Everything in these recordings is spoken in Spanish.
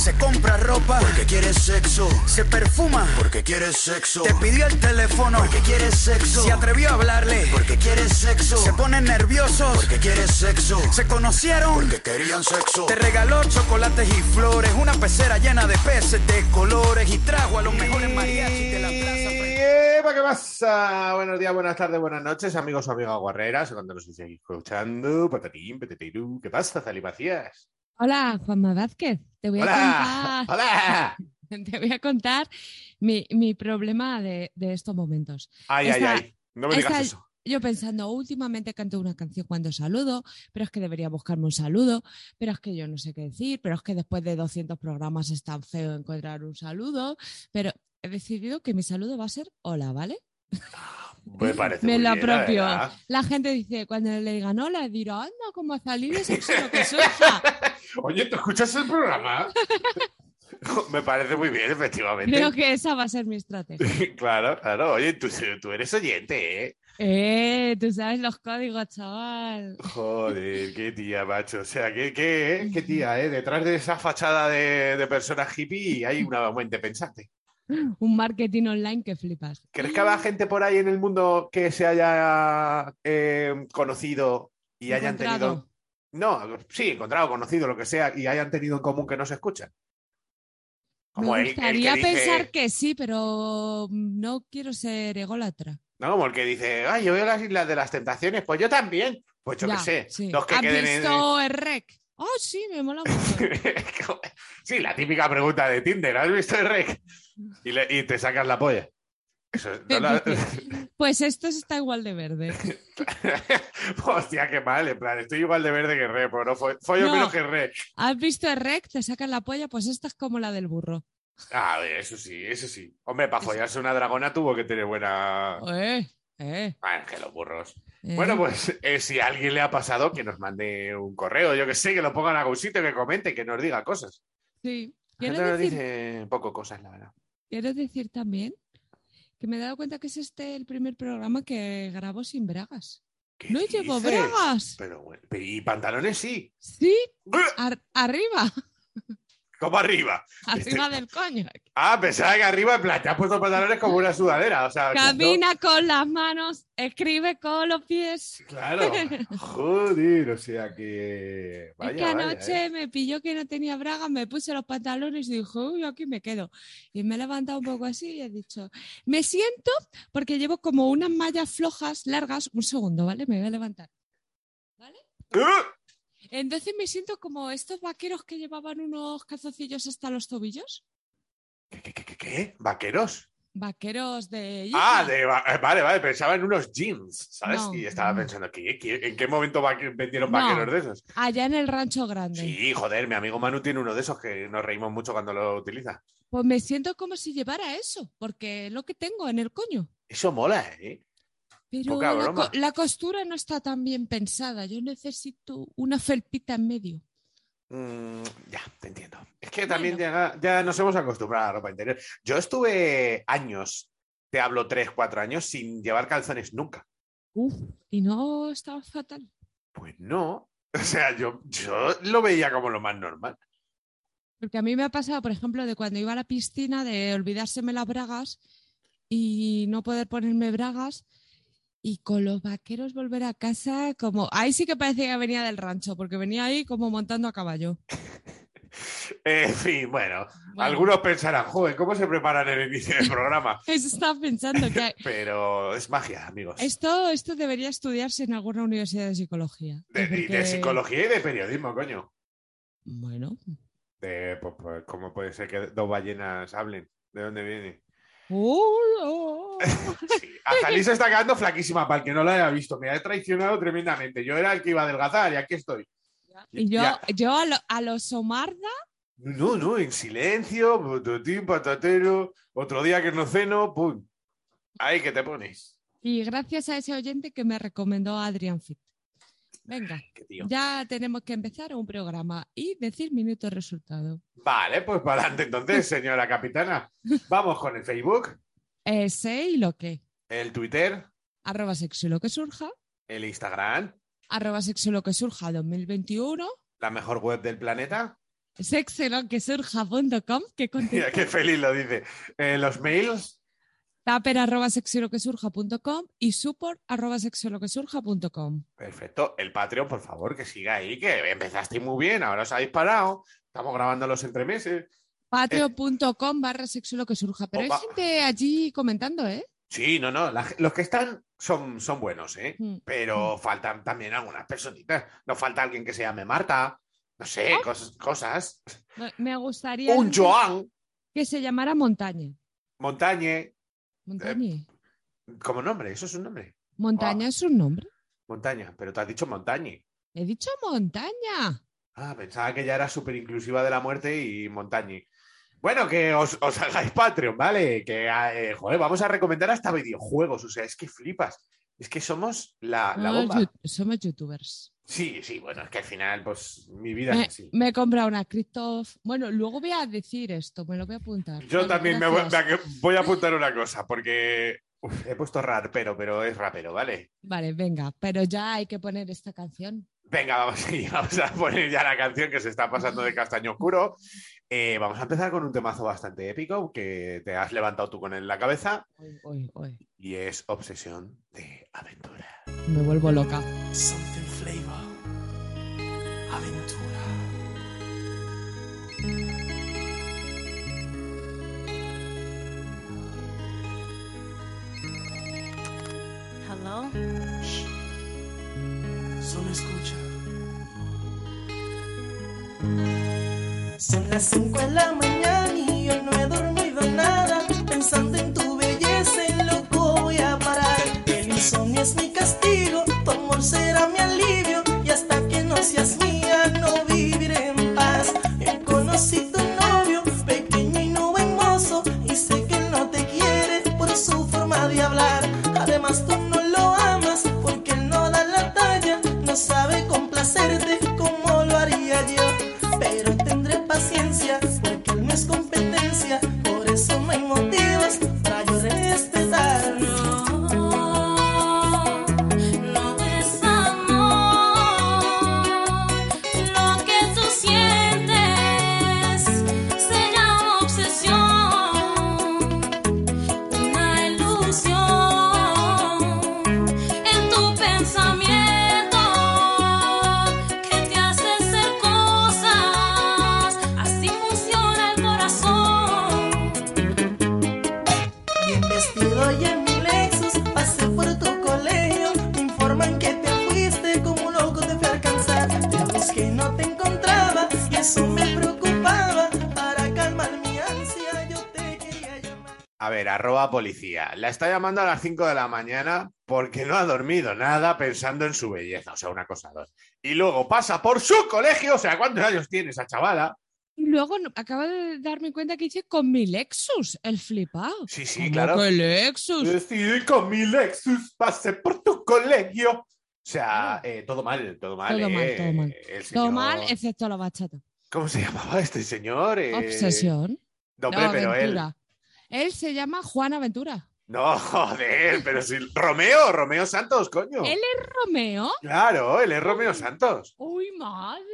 Se compra ropa porque quiere sexo. Se perfuma porque quiere sexo. Te pidió el teléfono porque quiere sexo. Se atrevió a hablarle porque quiere sexo. Se ponen nerviosos porque quiere sexo. Se conocieron porque querían sexo. Te regaló chocolates y flores. Una pecera llena de peces de colores. Y trajo a los mejores mariachis de la plaza. Epa, ¿Qué pasa? Buenos días, buenas tardes, buenas noches, amigos o amigas guarreras, cuando nos estéis escuchando, patatín, patatirú. ¿Qué pasa, Zali Macías? Hola, Juanma Vázquez. Te voy a ¡Hola! contar, ¡Hola! te voy a contar mi, mi problema de, de estos momentos. Ay, Esta- ay, ay. No me digas esta- eso. Yo pensando, últimamente canto una canción cuando saludo, pero es que debería buscarme un saludo, pero es que yo no sé qué decir, pero es que después de 200 programas es tan feo encontrar un saludo, pero he decidido que mi saludo va a ser hola, ¿vale? Me parece Me muy lo bien, apropio. La gente dice, cuando le digan hola, dirá, anda, como a salir de sexo lo que surja. Oye, ¿tú escuchas el programa? Me parece muy bien, efectivamente. Creo que esa va a ser mi estrategia. Claro, claro. Oye, tú, tú eres oyente, ¿eh? Eh, tú sabes los códigos, chaval. Joder, qué tía, macho. O sea, qué, qué, qué tía, ¿eh? Detrás de esa fachada de, de persona hippie hay una mente pensante. Un marketing online que flipas. ¿Crees que habrá gente por ahí en el mundo que se haya eh, conocido y hayan tenido. No, sí, encontrado, conocido, lo que sea, y hayan tenido en común que no se escuchan? Como Me el, el que gustaría dice- pensar que sí, pero no quiero ser ególatra. No, como el que dice, ay, yo veo las Islas de las Tentaciones, pues yo también. Pues yo qué sé, sí. los que ¿Has queden en- visto el rec? Oh, sí, me mola mucho. sí, la típica pregunta de Tinder, ¿has visto el rec? Y, le- y te sacas la polla. Eso es- no la- Pues esto está igual de verde. Hostia, qué mal, en plan, estoy igual de verde que re, pero no fo- follo No. menos que re. ¿Has visto el rec? Te sacan la polla, pues esta es como la del burro. A ver, eso sí, eso sí. Hombre, para follarse una dragona tuvo que tener buena. Eh, eh, Bueno, que los burros. eh. Bueno, pues eh, si a alguien le ha pasado, que nos mande un correo, yo que sé, que lo pongan a algún sitio, que comente, que nos diga cosas. Sí. La Quiero gente nos decir, dice poco cosas, la verdad. quiero decir también que me he dado cuenta que es este el primer programa que grabo sin bragas. ¿Qué No llevo bragas. Pero bueno, y pantalones sí. Sí, ar- arriba, Como arriba. arriba del coño. Ah, pensaba que arriba, en plan, te has puesto pantalones como una sudadera. O sea, Camina con las manos, escribe con los pies. Claro. Joder, o sea que. Vaya, es que vaya, anoche ¿eh? me pilló que no tenía bragas, me puse los pantalones y dije, uy, aquí me quedo. Y me he levantado un poco así y he dicho, me siento porque llevo como unas mallas flojas, largas. Un segundo, ¿vale? Me voy a levantar. ¿Vale? ¡Ah! Entonces me siento como estos vaqueros que llevaban unos calzoncillos hasta los tobillos. ¿Qué, qué, qué, qué, qué? ¿Vaqueros? Vaqueros de. Ah, de, va- eh, vale, vale, pensaba en unos jeans, ¿sabes? No, y estaba no. pensando, ¿qué, qué- en qué momento vendieron No. vaqueros de esos? Allá en el rancho grande. Sí, joder, mi amigo Manu tiene uno de esos que nos reímos mucho cuando lo utiliza. Pues me siento como si llevara eso, porque es lo que tengo en el coño. Eso mola, ¿eh? Pero Poca la, broma. co- la costura no está tan bien pensada. Yo necesito una felpita en medio. Mm, ya, te entiendo. Es que también ya, ya nos hemos acostumbrado a la ropa interior. Yo estuve años te hablo 3, 4 años sin llevar calzones nunca. Uf, y no estaba fatal. Pues no. O sea, yo, yo lo veía como lo más normal. Porque a mí me ha pasado, por ejemplo, de cuando iba a la piscina, de olvidárseme las bragas y no poder ponerme bragas. Y con los vaqueros volver a casa, como. Ahí sí que parecía que venía del rancho, porque venía ahí como montando a caballo. En fin, bueno, Bueno. algunos pensarán, joder, ¿cómo se preparan el inicio del programa? Eso estaba pensando que Pero es magia, amigos. esto, esto debería estudiarse en alguna universidad de psicología. De, de psicología y de periodismo, coño. Bueno. De, pues, pues, ¿Cómo puede ser que dos ballenas hablen? ¿De dónde viene? Oh, Sí. Lisa está quedando flaquísima para el que no la haya visto. Me ha traicionado tremendamente. Yo era el que iba a adelgazar y aquí estoy. Y yo, Ya. yo a, lo, a los Somarda, No, no, en silencio, patatín, patatero. Otro día que no ceno, pum. Ahí que te pones. y gracias a ese oyente que me recomendó a Adrián Fit. Venga, ya tenemos que empezar un programa y decir minuto resultado. Vale, pues para adelante entonces, señora capitana. Vamos con el Facebook, Ese y lo que. el Twitter, Arroba sexo y lo que surja. el Instagram, Arroba sexo y lo que surja 2021. la mejor web del planeta. Sexo y lo que surja.com. Qué Mira, qué feliz lo dice. Eh, los mails, Taper arroba sexo y lo que surja.com y support arroba sexo lo que surja.com. perfecto. El Patreon, por favor, que siga ahí, que empezasteis muy bien, ahora os habéis parado. Estamos grabando los entremeses. Patreon.com barra sexo lo que surja. Pero hay Opa. gente allí comentando, ¿eh? Sí, no, no. la los que están son, son buenos, ¿eh? Mm. Pero faltan también algunas personitas. Nos falta alguien que se llame Marta. No sé, Ah. cosas. cosas. Me- gustaría Un Joan, que se llamara Montaña. Montañe, Montaña. como nombre, eso es un nombre. Montaña es un nombre. Montaña, pero te has dicho Montañe. He dicho montaña. Ah, pensaba que ya era súper inclusiva de la muerte y Montañe. Bueno, que os, os hagáis Patreon, ¿vale? Que, eh, joder, vamos a recomendar hasta videojuegos. O sea, es que flipas. Es que somos la, la Somos, bomba. somos youtubers. Sí, sí, bueno, es que al final, pues, mi vida Me, es así. me he comprado una cripto. Bueno, luego voy a decir esto, me lo voy a apuntar. Yo Vale, también me voy, me- voy a apuntar una cosa, porque uf, he puesto rapero, pero es rapero, ¿vale? Vale, venga, pero ya hay que poner esta canción. Venga, vamos, sí, vamos a poner ya la canción que se está pasando de castaño oscuro. Eh, vamos a empezar con un temazo bastante épico que te has levantado tú con él en la cabeza Uy, uy, uy. y es Obsesión de Aventura. Me vuelvo loca. Something flavor. Aventura. Hello? Solo escucha. Son las 5 de la mañana y yo no he dormido nada. Pensando en tu belleza, en loco voy a parar. El insomnio es mi castigo, tu amor será mi alivio. Y hasta que no seas mía, no viviré en paz. Yo conocí arroba policía. La está llamando a las 5 de la mañana porque no ha dormido nada pensando en su belleza. O sea, una cosa dos. Y luego pasa por su colegio. O sea, ¿cuántos años tiene esa chavala? Y luego acabo de darme cuenta que hice con mi Lexus, el flipado. Sí, sí, ¿Cómo claro. que Lexus? Decidí con mi Lexus, pasé por tu colegio. O sea, eh, todo mal, todo mal. Todo mal, eh. todo mal. El Todo mal, excepto la bachata. ¿Cómo se llamaba este señor? Eh, Obsesión. No, No, pero él. Él se llama Juan Aventura. No, joder, pero si. Romeo, Romeo Santos, coño. ¿Él es Romeo? Claro, él es Romeo Santos. ¡Uy, madre!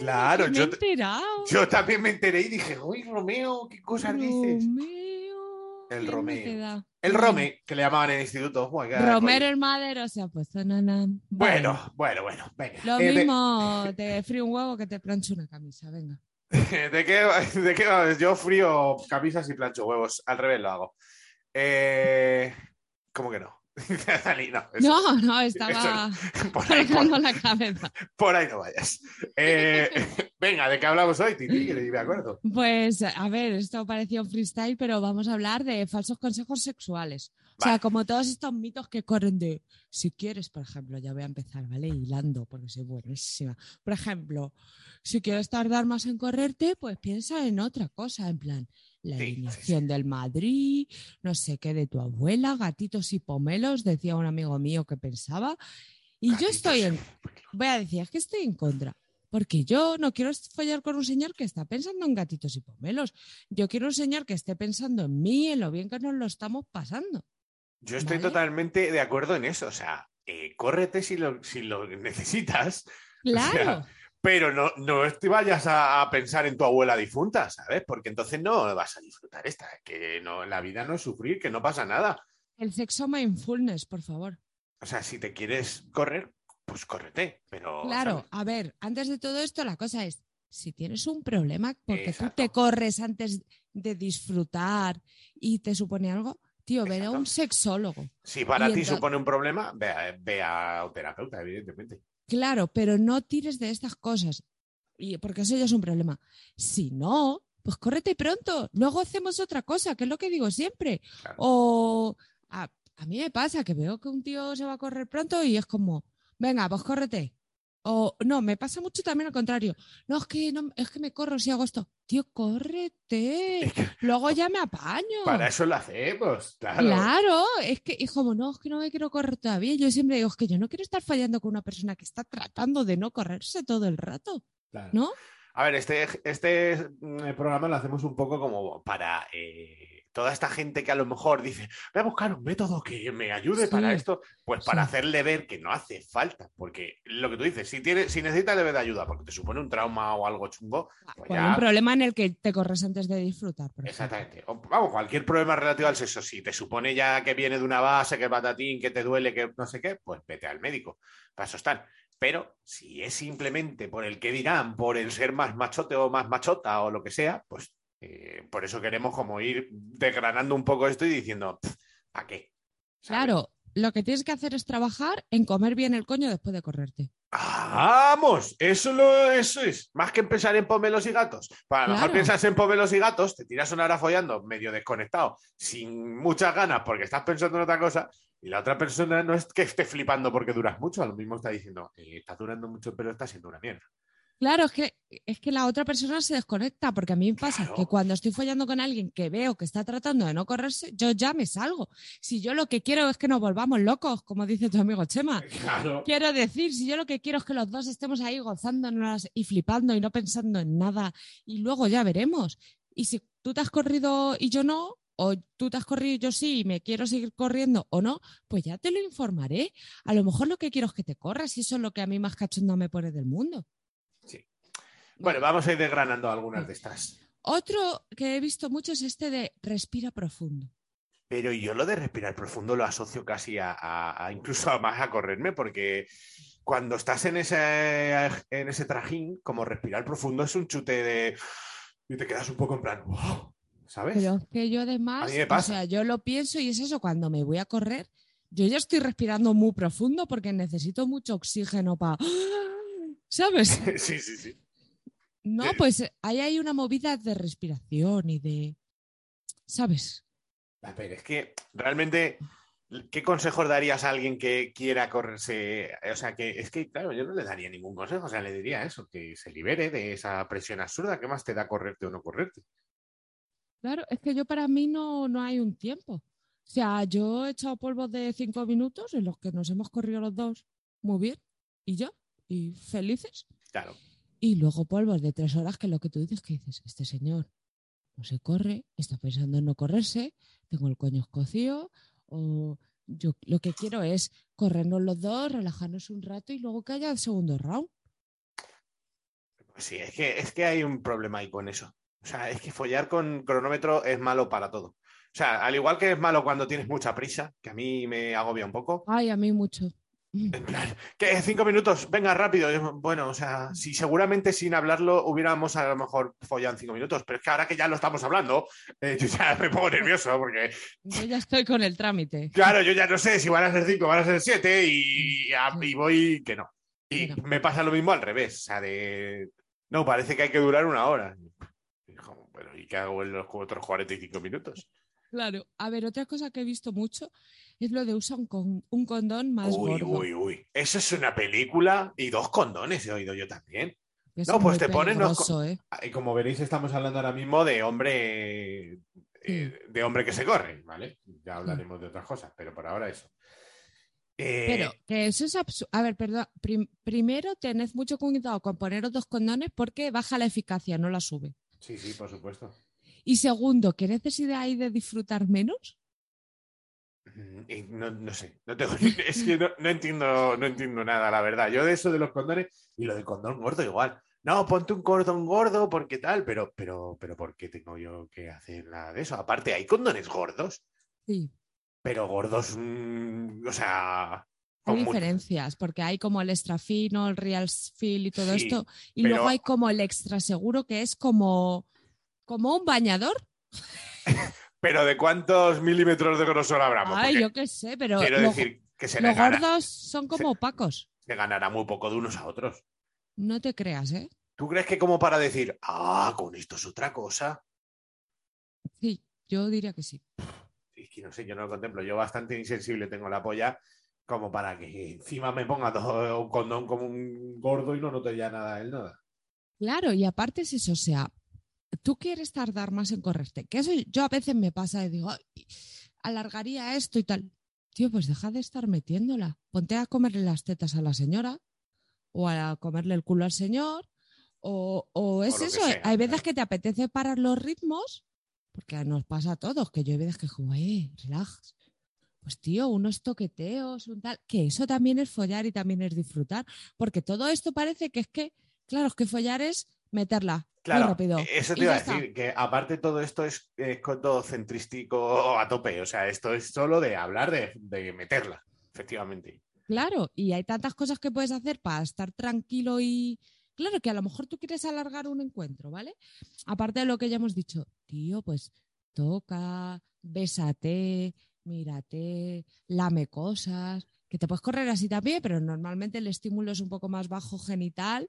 Claro, me yo he enterado. Yo también me enteré y dije, uy, Romeo, ¿qué cosas dices? Romeo. El bien me Romeo. El. Rome, que le llamaban en el instituto. Qué Romero el Madero se ha puesto nana. Bueno, bueno, bueno, venga. Lo Eh, de- mismo te frío un huevo que te plancho una camisa, venga. ¿De qué, de qué? Yo frío camisas y plancho huevos. Al revés lo hago. Eh, ¿Cómo que no? Dani, no, eso- No, no, estaba por, ahí, por- la cabeza. por ahí no vayas. Eh, venga, ¿de qué hablamos hoy, Titi? Me acuerdo. Pues, a ver, esto parecía un freestyle, pero vamos a hablar de falsos consejos sexuales. O sea, como todos estos mitos que corren de, si quieres, por ejemplo, ya voy a empezar, ¿vale? Hilando, porque soy buenísima. Por ejemplo, si quieres tardar más en correrte, pues piensa en otra cosa, en plan, la Sí, sí, alineación del Madrid, no sé qué de tu abuela, gatitos y pomelos, decía un amigo mío que pensaba. Y yo estoy en, voy a decir, es que estoy en contra. Porque yo no quiero follar con un señor que está pensando en gatitos y pomelos. Yo quiero un señor que esté pensando en mí, en lo bien que nos lo estamos pasando. Yo estoy Vale. totalmente de acuerdo en eso. O sea, eh, córrete si lo, si lo necesitas, Claro, pero no, no te vayas a, a pensar en tu abuela difunta, ¿sabes? Porque entonces no vas a disfrutar esta. Que no, la vida no es sufrir, que no pasa nada. el sexo mindfulness, por favor. O sea, si te quieres correr, pues córrete. Pero. Claro, ¿sabes? a ver, antes de todo esto, la cosa es, si tienes un problema porque Exacto. tú te corres antes de disfrutar y te supone algo, tío, ve a un sexólogo. Si para ti supone un problema, ve a, ve a un terapeuta, evidentemente. Claro, pero no tires de estas cosas, porque eso ya es un problema. Si no, pues córrete pronto, luego hacemos otra cosa, que es lo que digo siempre. Claro. O a, a mí me pasa que veo que un tío se va a correr pronto y es como, venga, pues córrete. O no, me pasa mucho también al contrario. No, es que, no, es que me corro si hago esto. Tío, córrete. Es Luego ya me apaño. para eso lo hacemos, claro. Claro, es que, y como no, es que no me quiero correr todavía. Yo siempre digo, es que yo no quiero estar fallando con una persona que está tratando de no correrse todo el rato, Claro. ¿no? A ver, este, este mm, programa lo hacemos un poco como para eh, toda esta gente que a lo mejor dice, voy a buscar un método que me ayude Sí. para esto, pues para Sí. hacerle ver que no hace falta, porque lo que tú dices, si, tienes, si necesitas debe de ayuda, porque te supone un trauma o algo chungo, pues Por ya- un problema en el que te corres antes de disfrutar. por. Exactamente. O, vamos, cualquier problema relativo al sexo, si te supone ya que viene de una base, que patatín, que te duele, que no sé qué, pues vete al médico. Para eso están. Pero si es simplemente por el que dirán, por el ser más machote o más machota o lo que sea, pues eh, por eso queremos como ir desgranando un poco esto y diciendo, ¿para qué? Claro, lo que tienes que hacer es trabajar en comer bien el coño después de correrte. ¡Vamos! Eso, lo, eso es. Más que pensar en pomelos y gatos. Para lo mejor piensas en pomelos y gatos, te tiras una hora follando medio desconectado, sin muchas ganas porque estás pensando en otra cosa, y la otra persona no es que esté flipando porque duras mucho, a lo mismo está diciendo, eh, está durando mucho, pero está siendo una mierda. Claro, es que, es que la otra persona se desconecta, porque a mí me pasa Claro. que cuando estoy follando con alguien que veo que está tratando de no correrse, yo ya me salgo. Si yo lo que quiero es que nos volvamos locos, como dice tu amigo Chema. Claro. Quiero decir, si yo lo que quiero es que los dos estemos ahí gozándonos y flipando y no pensando en nada, y luego ya veremos. Y si tú te has corrido y yo no, o tú te has corrido y yo sí, y me quiero seguir corriendo o no, pues ya te lo informaré. A lo mejor lo que quiero es que te corras y eso es lo que a mí más cachondo me pone del mundo. Bueno, vamos a ir desgranando algunas de estas. Otro que he visto mucho es este de respira profundo. Pero yo lo de respirar profundo lo asocio casi a, a- a incluso a más a correrme, porque cuando estás en ese, en ese trajín, como respirar profundo es un chute de... Y te quedas un poco en plan, "Wow", ¿sabes? Pero es que yo además, A mí me o pasa. sea, yo lo pienso y es eso, cuando me voy a correr, yo ya estoy respirando muy profundo porque necesito mucho oxígeno para... ¿Sabes? sí, sí, sí. No, Sí. pues eh, ahí hay una movida de respiración y de... ¿Sabes? A ver, es que realmente, ¿qué consejos darías a alguien que quiera correrse? O sea, que es que, claro, yo no le daría ningún consejo, o sea, le diría eso, que se libere de esa presión absurda. ¿Qué más te da correrte o no correrte? Claro, es que yo para mí no, no hay un tiempo. O sea, yo he echado polvos de cinco minutos en los que nos hemos corrido los dos muy bien y ya, y felices. Claro. Y luego polvos de tres horas, que es lo que tú dices, que dices, este señor no se corre, está pensando en no correrse, tengo el coño escocido, O yo lo que quiero es corrernos los dos, relajarnos un rato y luego que haya el segundo round. Sí, es que, es que hay un problema ahí con eso. O sea, es que follar con cronómetro es malo para todo. O sea, al igual que es malo cuando tienes mucha prisa, que a mí me agobia un poco. Ay, a mí mucho. Que cinco minutos, venga rápido. Bueno, o sea, si seguramente sin hablarlo hubiéramos a lo mejor follado en cinco minutos, pero es que ahora que ya lo estamos hablando, eh, yo ya me pongo nervioso porque, Yo ya estoy con el trámite. claro, yo ya no sé si van a ser cinco, van a ser siete y, y voy que no. Y Mira. me pasa lo mismo al revés, o sea, de... No, parece que hay que durar una hora. Hijo, Bueno, ¿y qué hago en los otros 45 minutos? Claro. A ver, otra cosa que he visto mucho es lo de usar un, con- un condón más Uy, gordo. uy, uy. Eso es una película y dos condones he oído yo también. No, es pues te ponen los ¿eh? Y como veréis, estamos hablando ahora mismo de hombre eh, de hombre que se corre, ¿vale? Ya hablaremos de otras cosas, pero por ahora eso. Eh, Pero que eso es absurdo. A ver, perdón. Prim- primero, tened mucho cuidado con poneros dos condones porque baja la eficacia, no la sube. Sí, sí, por supuesto. Y segundo, ¿qué necesidad hay de disfrutar menos? Mm, y no, no sé, no tengo ni- es que no, no entiendo, no entiendo nada, la verdad. Yo de eso de los condones y lo del condón gordo igual. No, ponte un cordón gordo porque tal, pero, pero, pero ¿por qué tengo yo que hacer nada de eso? Aparte, hay condones gordos, Sí. pero gordos, mm, o sea, Hay diferencias, porque hay como el extra fino, el real feel y todo Sí, esto. Y pero- luego hay como el extra seguro, que es como, como un bañador. Pero ¿de cuántos milímetros de grosor hablamos? Ay, Porque yo qué sé, pero quiero lo- decir que se, los le gana- gordos son como opacos. se ganará muy poco de unos a otros. No te creas, ¿eh? ¿Tú crees que como para decir, ah, con esto es otra cosa? Sí, yo diría que sí. Es que no sé, yo no lo contemplo. Yo bastante insensible tengo la polla como para que encima me ponga todo un condón como un gordo y no note ya nada él nada. Claro, y aparte es eso, o sea, tú quieres tardar más en correrte, que eso yo a veces me pasa y digo, "Ay, alargaría esto y tal. Tío, pues deja de estar metiéndola. Ponte a comerle las tetas a la señora o a comerle el culo al señor. O, o es eso, sea, hay veces claro. que te apetece parar los ritmos, porque nos pasa a todos, que yo hay veces que digo, eh, relax. Pues tío, unos toqueteos, un tal, que eso también es follar y también es disfrutar, porque todo esto parece que es que, claro, es que follar es meterla muy Claro, rápido. eso te iba a está. decir, que aparte todo esto es, es centrístico a tope. O sea, esto es solo de hablar de, de meterla, efectivamente. Claro, y hay tantas cosas que puedes hacer para estar tranquilo y. Claro, que a lo mejor tú quieres alargar un encuentro, ¿vale? Aparte de lo que ya hemos dicho, tío, pues toca, bésate, mírate, lame cosas, que te puedes correr así también, pero normalmente el estímulo es un poco más bajo genital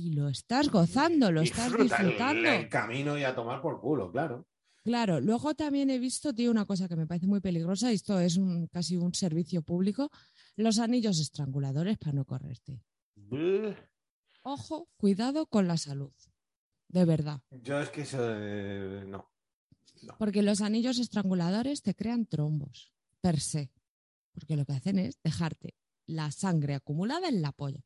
y lo estás gozando, lo estás Disfruta el- disfrutando. El, camino y a tomar por culo, claro. Claro, luego también he visto, tío, una cosa que me parece muy peligrosa, y esto es un, casi un servicio público, los anillos estranguladores para no correrte. Ojo, cuidado con la salud, de verdad, Yo es que eso eh, no. porque los anillos estranguladores te crean trombos, per se, porque lo que hacen es dejarte la sangre acumulada en la polla.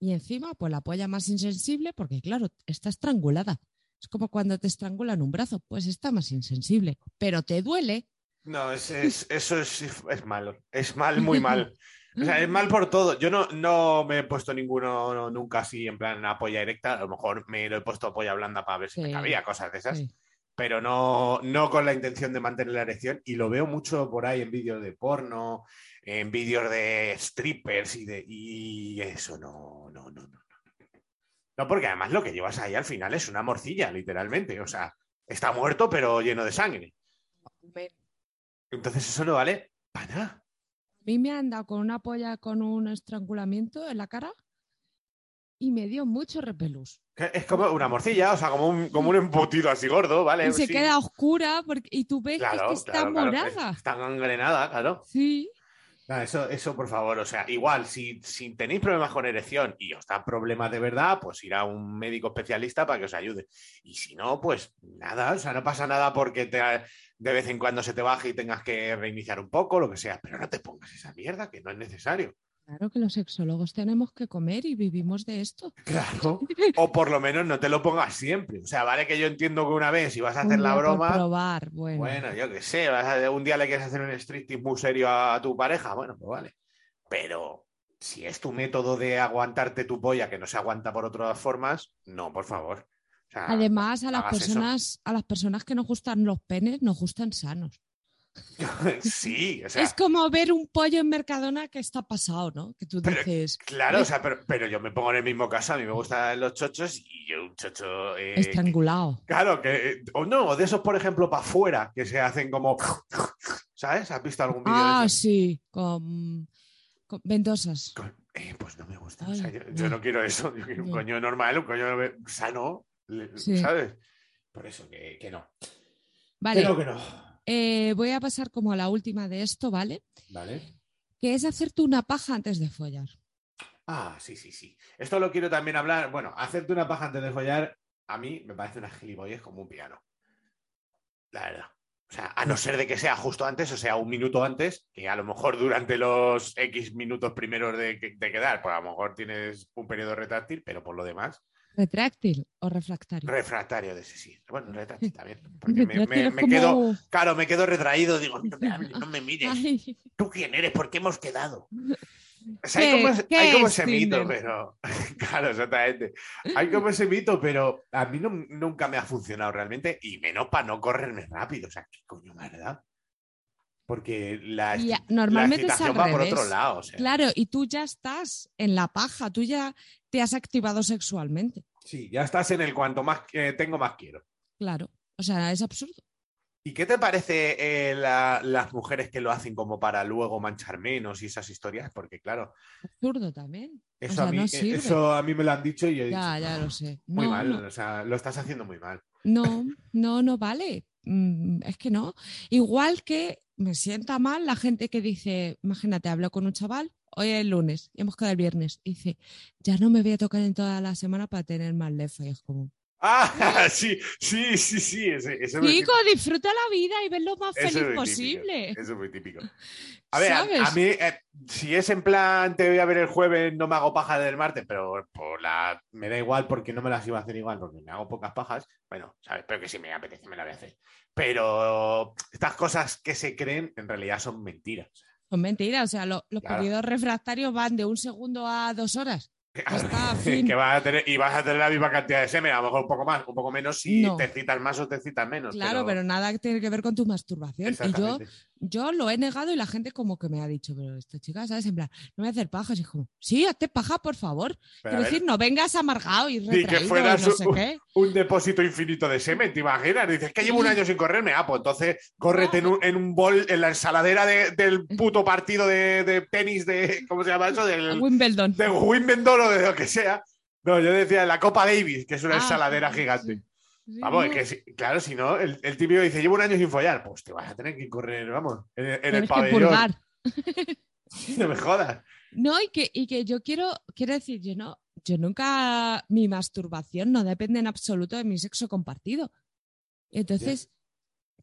Y encima, pues la polla más insensible, porque claro, está estrangulada. Es como cuando te estrangulan un brazo, pues está más insensible, pero te duele. No, es, es- eso es, es malo. Es mal, muy mal. O sea, es mal por todo. Yo no, no me he puesto ninguno no, nunca así en plan a polla erecta. A lo mejor me lo he puesto a polla blanda para ver si me cabía, cosas de esas. Sí. Pero no, no con la intención de mantener la erección. Y lo veo mucho por ahí en vídeos de porno, en vídeos de strippers y de. Y eso no, no, no, no. No, porque además lo que llevas ahí al final es una morcilla, literalmente. O sea, está muerto, pero lleno de sangre. Entonces eso no vale para nada. A mí me han dado con una polla con un estrangulamiento en la cara y me dio mucho repelús. Es como una morcilla, o sea, como un, como un embutido así gordo, ¿vale? y se Sí. queda oscura porque, y tú ves Claro, que, es que está claro, claro. morada. Está gangrenada, claro. Sí, eso, eso, por favor, o sea, igual, si, si tenéis problemas con erección y os dan problemas de verdad, pues ir a un médico especialista para que os ayude. Y si no, pues nada, o sea, no pasa nada porque te, de vez en cuando se te baje y tengas que reiniciar un poco, lo que sea, pero no te pongas esa mierda, que no es necesario. Claro que los sexólogos tenemos que comer y vivimos de esto. Claro. O por lo menos no te lo pongas siempre. O sea, vale que yo entiendo que una vez si vas a hacer la broma, probar, bueno. bueno, yo qué sé, vas a- un día le quieres hacer un striptease muy serio a, a tu pareja, bueno, pues vale. Pero si es tu método de aguantarte tu polla que no se aguanta por otras formas, no, por favor. O sea, Además, a las eso. personas, a las personas que nos gustan los penes, nos gustan sanos. sí, o sea, es como ver un pollo en Mercadona que está pasado, ¿no? Que tú Pero, dices, claro, o sea, pero, pero yo me pongo en el mismo caso, a mí me gustan los chochos y yo un chocho... eh, que- estrangulado. Claro, que, o no, o de esos, por ejemplo, para afuera, que se hacen como, ¿sabes? ¿Has visto algún vídeo de Ah, sí, con, con ventosas. Con- eh, pues no me gusta, o sea, Ay, yo, yo no. no quiero eso, yo quiero un coño normal, un coño sano, Sí. ¿sabes? Por eso que, que no. Vale, no, que no. Eh, voy a pasar como a la última de esto, ¿vale? Vale. Que es hacerte una paja antes de follar. Ah, sí, sí, sí. Esto lo quiero también hablar. Bueno, hacerte una paja antes de follar, a mí me parece una gilipollez como un piano. La verdad. O sea, a no ser de que sea justo antes, o sea, un minuto antes, que a lo mejor durante los X minutos primeros de, de quedar, pues a lo mejor tienes un periodo retráctil, pero por lo demás, ¿Retráctil o refractario? refractario de ese sí. Bueno, retráctil también. Porque me, Retráctil me- es me como- quedo, claro, me quedo retraído, digo, no me hables, no me mires. Ay, ¿Tú quién eres? ¿Por qué hemos quedado? O sea, ¿Qué- hay como, hay como es ese mito, pero. claro, exactamente. Hay como ese mito, pero a mí no- nunca me ha funcionado realmente, y menos para no correrme rápido. O sea, ¿qué coño da? Porque la, Y normalmente la es excitación al va por otro lado. o sea. Claro, y tú ya estás en la paja, tú ya te has activado sexualmente. Sí, ya estás en el cuanto más eh, tengo, más quiero. Claro. O sea, es absurdo. ¿Y qué te parece eh, la- las mujeres que lo hacen como para luego manchar menos y esas historias? Porque, claro, Absurdo también. eso, sea, a, mí, no eh, sirve. eso a mí me lo han dicho y yo he Ya, dicho, ya "No, lo sé. Muy No, mal, o sea, lo estás haciendo muy mal. No, no, no vale. Mm, Es que no. Igual que me sienta mal la gente que dice, imagínate, hablo con un chaval, hoy es el lunes y hemos quedado el viernes. Y dice, ya no me voy a tocar en toda la semana para tener más lefa. Y es como, Ah, sí, sí, sí, sí. Ese, ese es disfruta la vida y ves lo más Eso es feliz típico, posible. Eso es muy típico. A ver, a, mí, eh, si es en plan, te voy a ver el jueves, no me hago paja del martes, pero por la, me da igual porque no me las iba a hacer igual, porque me hago pocas pajas. Bueno, ¿sabes? Pero que si me apetece, me la voy a hacer. Pero estas cosas que se creen en realidad son mentiras. Son mentiras, o sea, lo- los Claro. periodos refractarios van de un segundo a dos horas. fin. que vas a tener, y vas a tener la misma cantidad de semen, a lo mejor un poco más, un poco menos si No. te excitas más o te excitas menos. Claro, pero nada que tiene que ver con tu masturbación. Y yo. Yo lo he negado y la gente como que me ha dicho, pero esta chica, ¿sabes? En plan, no voy a hacer pajas. Y es como, sí, hazte paja, por favor. Quiero decir, no vengas amargado y que retraído y fueras no sé un- qué. un depósito infinito de semen, ¿te imaginas? Dices que llevo un año sin correrme. Ah, pues entonces córrete en un, en un bol, en la ensaladera de- del puto partido de, de tenis de. ¿Cómo se llama eso? Del, Wimbledon. de Wimbledon o de lo que sea. No, yo decía la Copa Davis, que es una Ah, ensaladera sí, gigante. Sí. Vamos, no. es que claro, si no, el, el típico dice, llevo un año sin follar, pues te vas a tener que correr, vamos, en, el- en el Tienes que pabellón. purgar. No me jodas. No, y que, y que yo quiero, quiero decir, yo no, yo nunca, mi masturbación no depende en absoluto de mi sexo compartido. Entonces,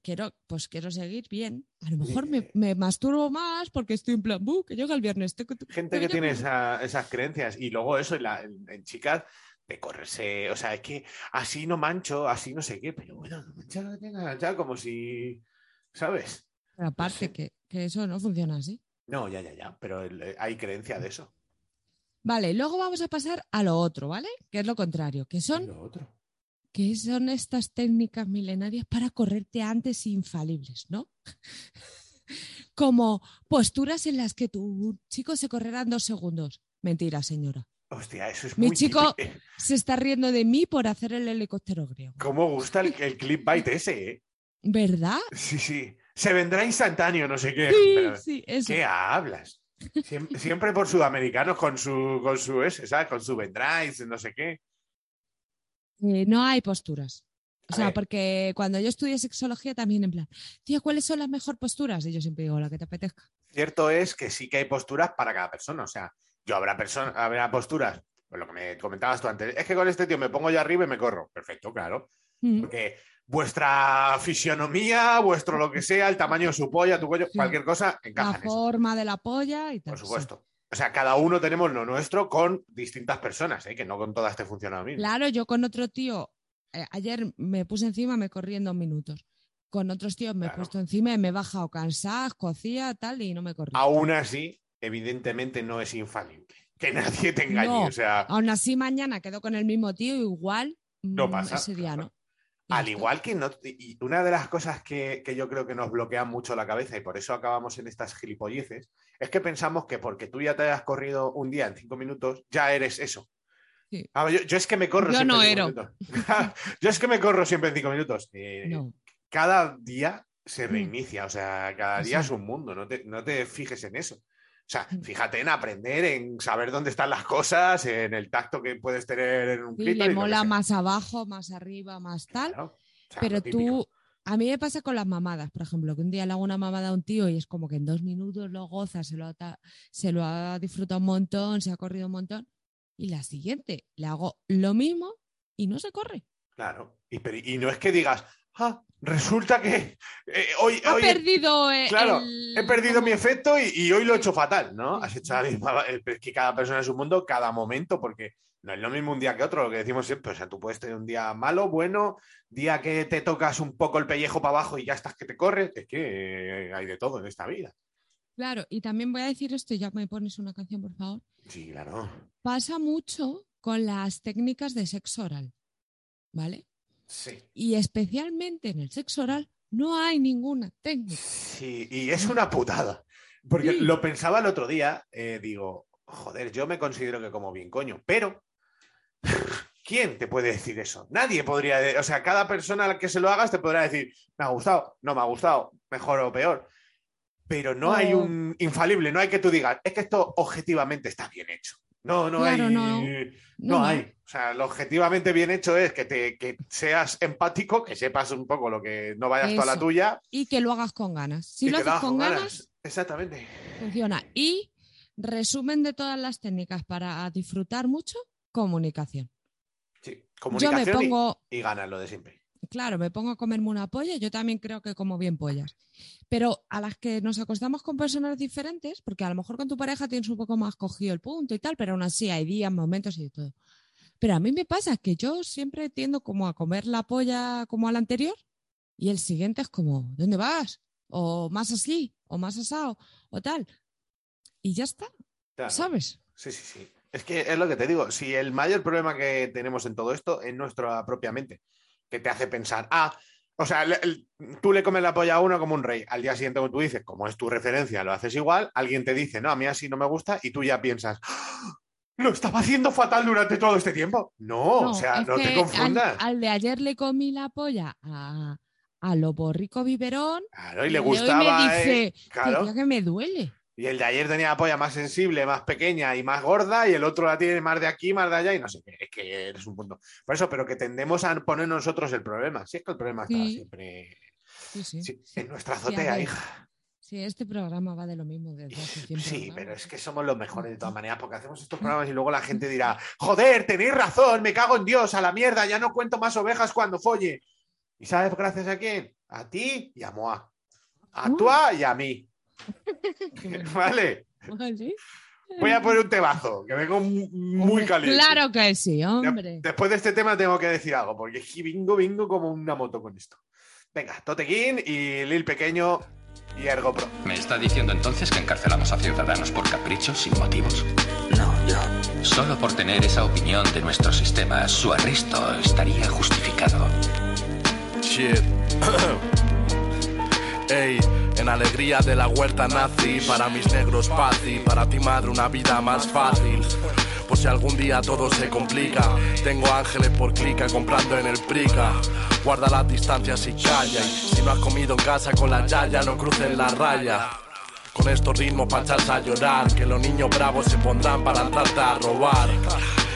quiero, pues quiero seguir bien. A lo mejor me, Eh. me masturbo más porque estoy en plan, "Bu, que llega el viernes. gente que tiene tucu". esa- esas creencias y luego eso en, la- en- en chicas de correrse, o sea, es que así no mancho, así no sé qué, pero bueno, no mancha, que manchar como si, ¿sabes? Pero aparte sé. que, que eso no funciona así. No, ya, ya, ya, pero el- hay creencia de eso. Vale, luego vamos a pasar a lo otro, ¿vale? Que es lo contrario, que son, lo otro. que son estas técnicas milenarias para correrte antes infalibles, ¿no? Como posturas en las que tu chico se correrá en dos segundos. Mentira, señora. Hostia, eso es Mi muy chico- típico. Se está riendo de mí por hacer el helicóptero griego. ¿Cómo gusta el, el clickbait ese, eh? ¿Verdad? Sí, sí. Se vendrá instantáneo, no sé qué. Sí, pero- sí, eso. ¿Qué hablas? Siempre, siempre por sudamericanos con su, con su ese, ¿sabes? Con su vendráis, no sé qué. Eh, no hay posturas. O A sea, ver. porque cuando yo estudié sexología también en plan, tío, ¿cuáles son las mejores posturas? Y yo siempre digo, la que te apetezca. Cierto es que sí que hay posturas para cada persona. O sea, yo habrá, persona, habrá posturas, pues lo que me comentabas tú antes, es que con este tío me pongo yo arriba y me corro. Perfecto, claro. Mm. Porque vuestra fisionomía, vuestro lo que sea, el tamaño de su polla, tu cuello, Sí. cualquier cosa, La encaja en eso. forma de la polla y tal. Por sí. supuesto. O sea, cada uno tenemos lo nuestro con distintas personas, ¿eh? que no con todas te funciona lo mismo. Claro, yo con otro tío, eh, ayer me puse encima, me corrí en dos minutos. Con otros tíos me he puesto encima y me he bajado cansada, cocía, tal, y no me corrí. Aún así, evidentemente no es infalible. Que nadie te engañe. No. O sea, Aún así, mañana quedo con el mismo tío, igual No mm, pasa, ese día no. Al igual que no. Y una de las cosas que, que yo creo que nos bloquean mucho la cabeza y por eso acabamos en estas gilipolleces es que pensamos que porque tú ya te hayas corrido un día en cinco minutos, ya eres eso. Sí. A ver, yo, yo es que me corro Yo siempre no en cinco ero. minutos. yo es que me corro siempre en cinco minutos. Eh, No. Cada día se Mm. reinicia, o sea, cada día es un mundo, no te, no te fijes en eso. O sea, Mm. fíjate en aprender, en saber dónde están las cosas, en el tacto que puedes tener en un Sí, clítoris, le mola más abajo, más arriba, más tal. Claro, o sea, Pero tú, a mí me pasa con las mamadas, por ejemplo, que un día le hago una mamada a un tío y es como que en dos minutos lo goza, se lo ha, se lo ha disfrutado un montón, se ha corrido un montón. Y la siguiente, le hago lo mismo y no se corre. Claro. Y, pero- y no es que digas, ah, resulta que eh, hoy, Ha hoy he- perdido eh, claro, el- he perdido mi efecto y, y hoy lo he hecho fatal, ¿no? Has hecho la misma. eh, Es que cada persona es un mundo, cada momento, porque no es lo mismo un día que otro, lo que decimos siempre. O sea, tú puedes tener un día malo, bueno, día que te tocas un poco el pellejo para abajo y ya estás que te corres. Es que hay de todo en esta vida. Claro, y también voy a decir esto, ya me pones una canción, por favor. Sí, claro. Pasa mucho con las técnicas de sexo oral, ¿vale? Sí. Y especialmente en el sexo oral no hay ninguna técnica. Sí, y es una putada. Porque Sí. lo pensaba el otro día, eh, digo, joder, yo me considero que como bien coño, pero ¿quién te puede decir eso? Nadie podría, o sea, cada persona a la que se lo hagas te podrá decir, me ha gustado, no me ha gustado, mejor o peor. Pero no hay O- un infalible, no hay que tú digas, es que esto objetivamente está bien hecho. No, no Claro, hay. no. No, no. hay. O sea, lo objetivamente bien hecho es que, te, que seas empático, que sepas un poco lo que no vayas tú a la Eso. tuya. Y que lo hagas con ganas. Si lo haces con ganas, ganas. Exactamente. funciona. Y resumen de todas las técnicas para disfrutar mucho, comunicación. Sí, Yo me comunicación y- y, ganas lo de siempre. Claro, me pongo a comerme una polla, yo también creo que como bien pollas. Pero a las que nos acostamos con personas diferentes, porque a lo mejor con tu pareja tienes un poco más cogido el punto y tal, pero aún así hay días, momentos y todo. Pero a mí me pasa que yo siempre tiendo como a comer la polla como al anterior y el siguiente es como, ¿dónde vas? O más así, o más asado, o tal. Y ya está, Claro. ¿sabes? Sí, sí, sí. Es que es lo que te digo. Si el mayor problema que tenemos en todo esto es nuestra propia mente, que te hace pensar, ah, o sea, le- el- tú le comes la polla a uno como un rey. Al día siguiente, como tú dices, como es tu referencia, lo haces igual. Alguien te dice, no, a mí así no me gusta, y tú ya piensas, "Ah, lo estaba haciendo fatal durante todo este tiempo. No, o sea, no te confundas. Al, al de ayer le comí la polla a, a Lobo Rico Biberón Claro, y le gustaba. me eh, dice, claro. "Tía, que me duele. Y el de ayer tenía la polla más sensible, más pequeña y más gorda, y el otro la tiene más de aquí, más de allá, y no sé qué. Es que eres un punto. Por eso, pero que tendemos a poner nosotros el problema. Si es que el problema está Sí. siempre Sí, sí. en nuestra azotea, hija. Sí, este programa va de lo mismo desde hace 100 Sí, pero es que somos los mejores de todas maneras, porque hacemos estos programas y luego la gente dirá, joder, tenéis razón, me cago en Dios, a la mierda, ya no cuento más ovejas cuando folle. ¿Y sabes gracias a quién? A ti y a Moa. A Uh. Tua y a mí. ¿Vale? Vale. Voy a poner un tebazo, que vengo mu- muy caliente. Claro que sí, hombre. Después de este tema tengo que decir algo, porque es que vengo, vengo como una moto con esto. Venga, Totequín y Lil Pequeño y Ergo Pro. ¿Me está diciendo entonces que encarcelamos a ciudadanos por caprichos sin motivos? No, yo. Solo por tener esa opinión de nuestro sistema, su arresto estaría justificado. Shit. Ey, en alegría de la huerta nazi, para mis negros paz y para ti madre una vida más fácil. Por si algún día todo se complica, tengo ángeles por clica comprando en el prica. Guarda las distancias y calla, y si no has comido en casa con la yaya, no cruces la raya. Con estos ritmos pa' a llorar, que los niños bravos se pondrán para entrarte a robar.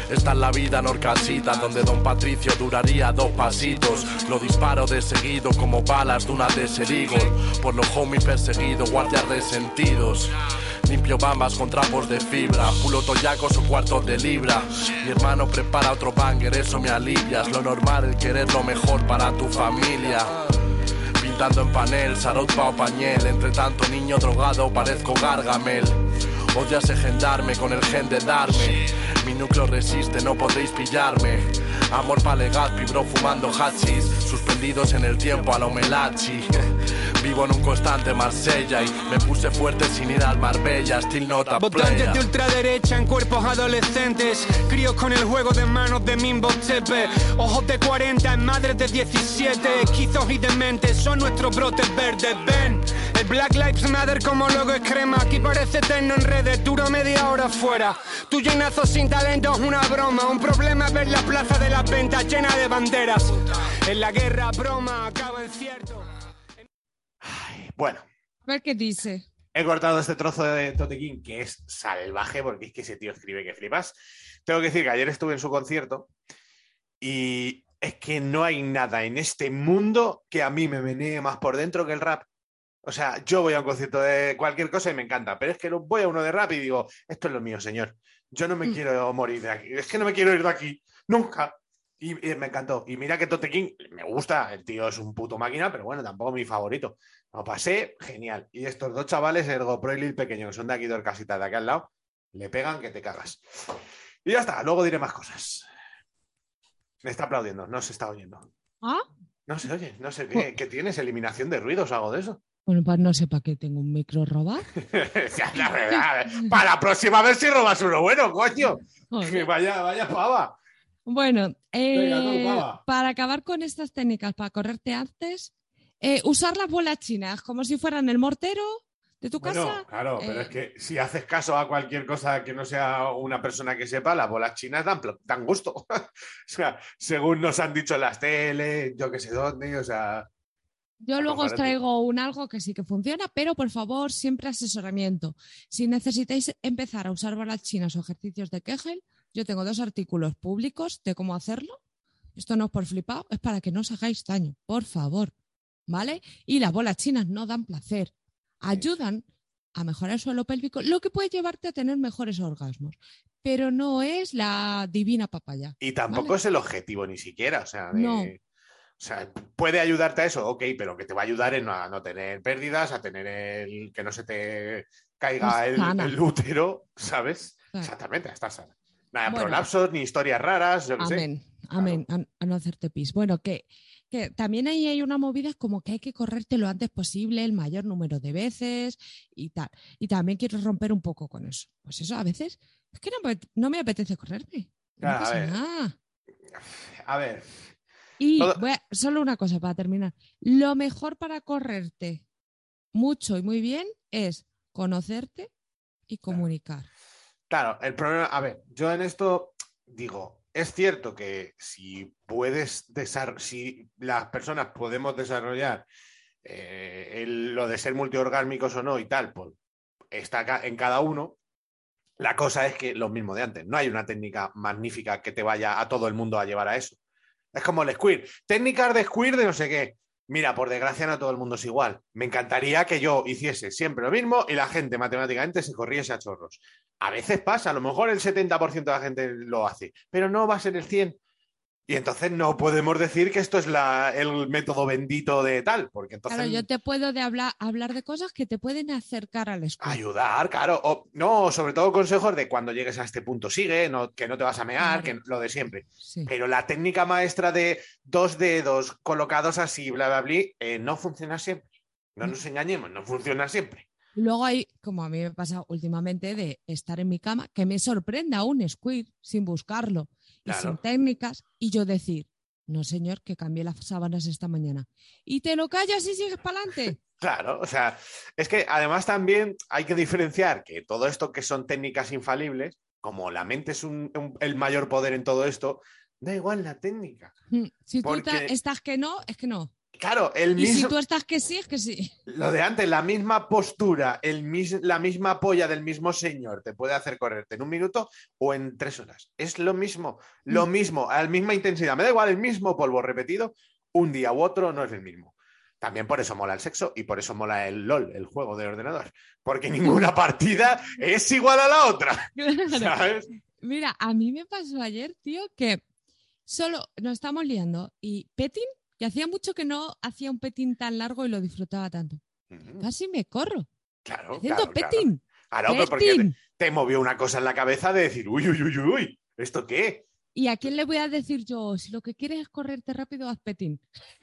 Esta es la vida norcasita, donde Don Patricio duraría dos pasitos. Lo disparo de seguido como balas de una de Serigol. Por los homies perseguidos, guardias resentidos. Limpio bambas con trapos de fibra, pulo toyacos o cuartos de libra. Mi hermano prepara otro banger, eso me alivias. Lo normal, el querer lo mejor para tu familia. Pintando en panel, sarot o pañel. Entre tanto niño drogado parezco gargamel. Odias engendarme con el gen de darme. Núcleo resiste, no podréis pillarme. Amor pa' Legazpi, bro, fumando hachis. Suspendidos en el tiempo a lo melachi. Vivo en un constante Marsella y me puse fuerte sin ir al Marbella. Still not a Votantes de ultraderecha en cuerpos adolescentes, críos con el juego de manos de Mimbo Tepe, ojos de 40 en madres de 17, esquizos y dementes son nuestros brotes verdes. Ven, el Black Lives Matter como logo es crema, aquí parece eterno en redes, duro media hora fuera. Tu llenazo sin talento es una broma, un problema es ver la plaza de las ventas llena de banderas. En la guerra, broma, acaba en cierto. Bueno, A ver qué dice. he cortado este trozo de Totequín que es salvaje porque es que ese tío escribe que flipas. Tengo que decir que ayer estuve en su concierto y es que no hay nada en este mundo que a mí me menee más por dentro que el rap. O sea, yo voy a un concierto de cualquier cosa y me encanta, pero es que voy a uno de rap y digo, esto es lo mío, señor. Yo no me Mm. quiero morir de aquí. Es que no me quiero ir de aquí. Nunca. Y, y me encantó. Y mira que Tote King me gusta. El tío es un puto máquina, pero bueno, tampoco mi favorito. Lo pasé genial. Y estos dos chavales, el GoPro y Lil Pequeño, que son de aquí del casita de aquí al lado, le pegan que te cagas. Y ya está. Luego diré más cosas. Me está aplaudiendo. No se está oyendo. Ah, No se oye. No sé qué. ¿Qué tienes? ¿Eliminación de ruidos o algo de eso? Bueno, pues no sé para qué tengo un micro la verdad, Para la próxima vez si robas uno bueno, coño. Que vaya, vaya pava. Bueno, Venga, eh, pava. para acabar con estas técnicas, para correrte antes, eh, usar las bolas chinas como si fueran el mortero de tu Bueno, casa. claro, pero eh, es que si haces caso a cualquier cosa que no sea una persona que sepa, las bolas chinas dan, dan gusto. o sea, según nos han dicho en las teles, yo que sé dónde, o sea, Yo luego os traigo un algo que sí que funciona, pero por favor, siempre asesoramiento. Si necesitáis empezar a usar bolas chinas o ejercicios de Kegel, yo tengo dos artículos públicos de cómo hacerlo. Esto no es por flipado, es para que no os hagáis daño, por favor. ¿Vale? Y las bolas chinas no dan placer. Ayudan a mejorar el suelo pélvico, lo que puede llevarte a tener mejores orgasmos. Pero no es la divina papaya. y tampoco Vale. es el objetivo ni siquiera, o sea, de- No. O sea, puede ayudarte a eso, ok, pero que te va a ayudar en a no tener pérdidas, a tener el que no se te caiga el, útero, ¿sabes? Claro. Exactamente, está sana. Nada, Bueno. prolapsos ni historias raras, yo qué sé. Amén, amén, a, a no hacerte pis. Bueno, que, que también ahí hay una movida como que hay que correrte lo antes posible, el mayor número de veces y tal. Y también quiero romper un poco con eso. Pues eso, a veces es que no, me- no me apetece correrme. No Claro, ver. A ver, Y voy a- solo una cosa para terminar. Lo mejor para correrte mucho y muy bien es conocerte y comunicar. Claro, el problema, a ver, yo en esto digo, es cierto que si puedes desarrollar, si las personas podemos desarrollar eh, el- lo de ser multiorgásmicos o no y tal, pues está en cada uno. La cosa es que lo mismo de antes, no hay una técnica magnífica que te vaya a todo el mundo a llevar a eso. Es como el squirt, técnicas de squirt de no sé qué. Mira, por desgracia no todo el mundo es igual. Me encantaría que yo hiciese siempre lo mismo y la gente matemáticamente se corriese a chorros. A veces pasa, a lo mejor el 70% de la gente lo hace, pero no va a ser el 100%. Y entonces no podemos decir que esto es la- el método bendito de tal, porque entonces Claro, yo te puedo de hablar, hablar de cosas que te pueden acercar al escudo. ayudar, claro. O, no, sobre todo consejos de cuando llegues a este punto sigue, no, que no te vas a mear, Claro. que lo de siempre. Sí. Pero la técnica maestra de dos dedos colocados así, bla, bla, bla, eh, no funciona siempre. No nos engañemos, no funciona siempre. Luego hay, como a mí me pasa últimamente, de estar en mi cama, que me sorprenda un squid sin buscarlo y sin técnicas, y yo decir, no señor, que cambié las sábanas esta mañana. Y te lo callas y sigues para adelante. Claro, o sea, es que además también hay que diferenciar que todo esto que son técnicas infalibles, como la mente es un- un- el mayor poder en todo esto, da igual la técnica. Si tú estás que no, es que no. Claro, el Y si mismo, tú estás que sí, es que sí. lo de antes, la misma postura, el mis- la misma polla del mismo señor te puede hacer correrte en un minuto o en tres horas. Es lo mismo, lo Mm. mismo, a la misma intensidad. Me da igual el mismo polvo repetido, un día u otro no es el mismo. También por eso mola el sexo y por eso mola el LOL, el juego de ordenador. Porque ninguna partida es igual a la otra. ¿Sabes? Mira, a mí me pasó ayer, tío, que solo nos estamos liando y petín, que hacía mucho que no hacía un petín tan largo y lo disfrutaba tanto. Casi me corro. Claro, Haciendo claro, claro. petín. Ah, no, pero porque te, te movió una cosa en la cabeza de decir, uy, uy, uy, uy, ¿esto qué? ¿Y a quién le voy a decir yo? Si lo que quieres es correrte rápido, haz petín.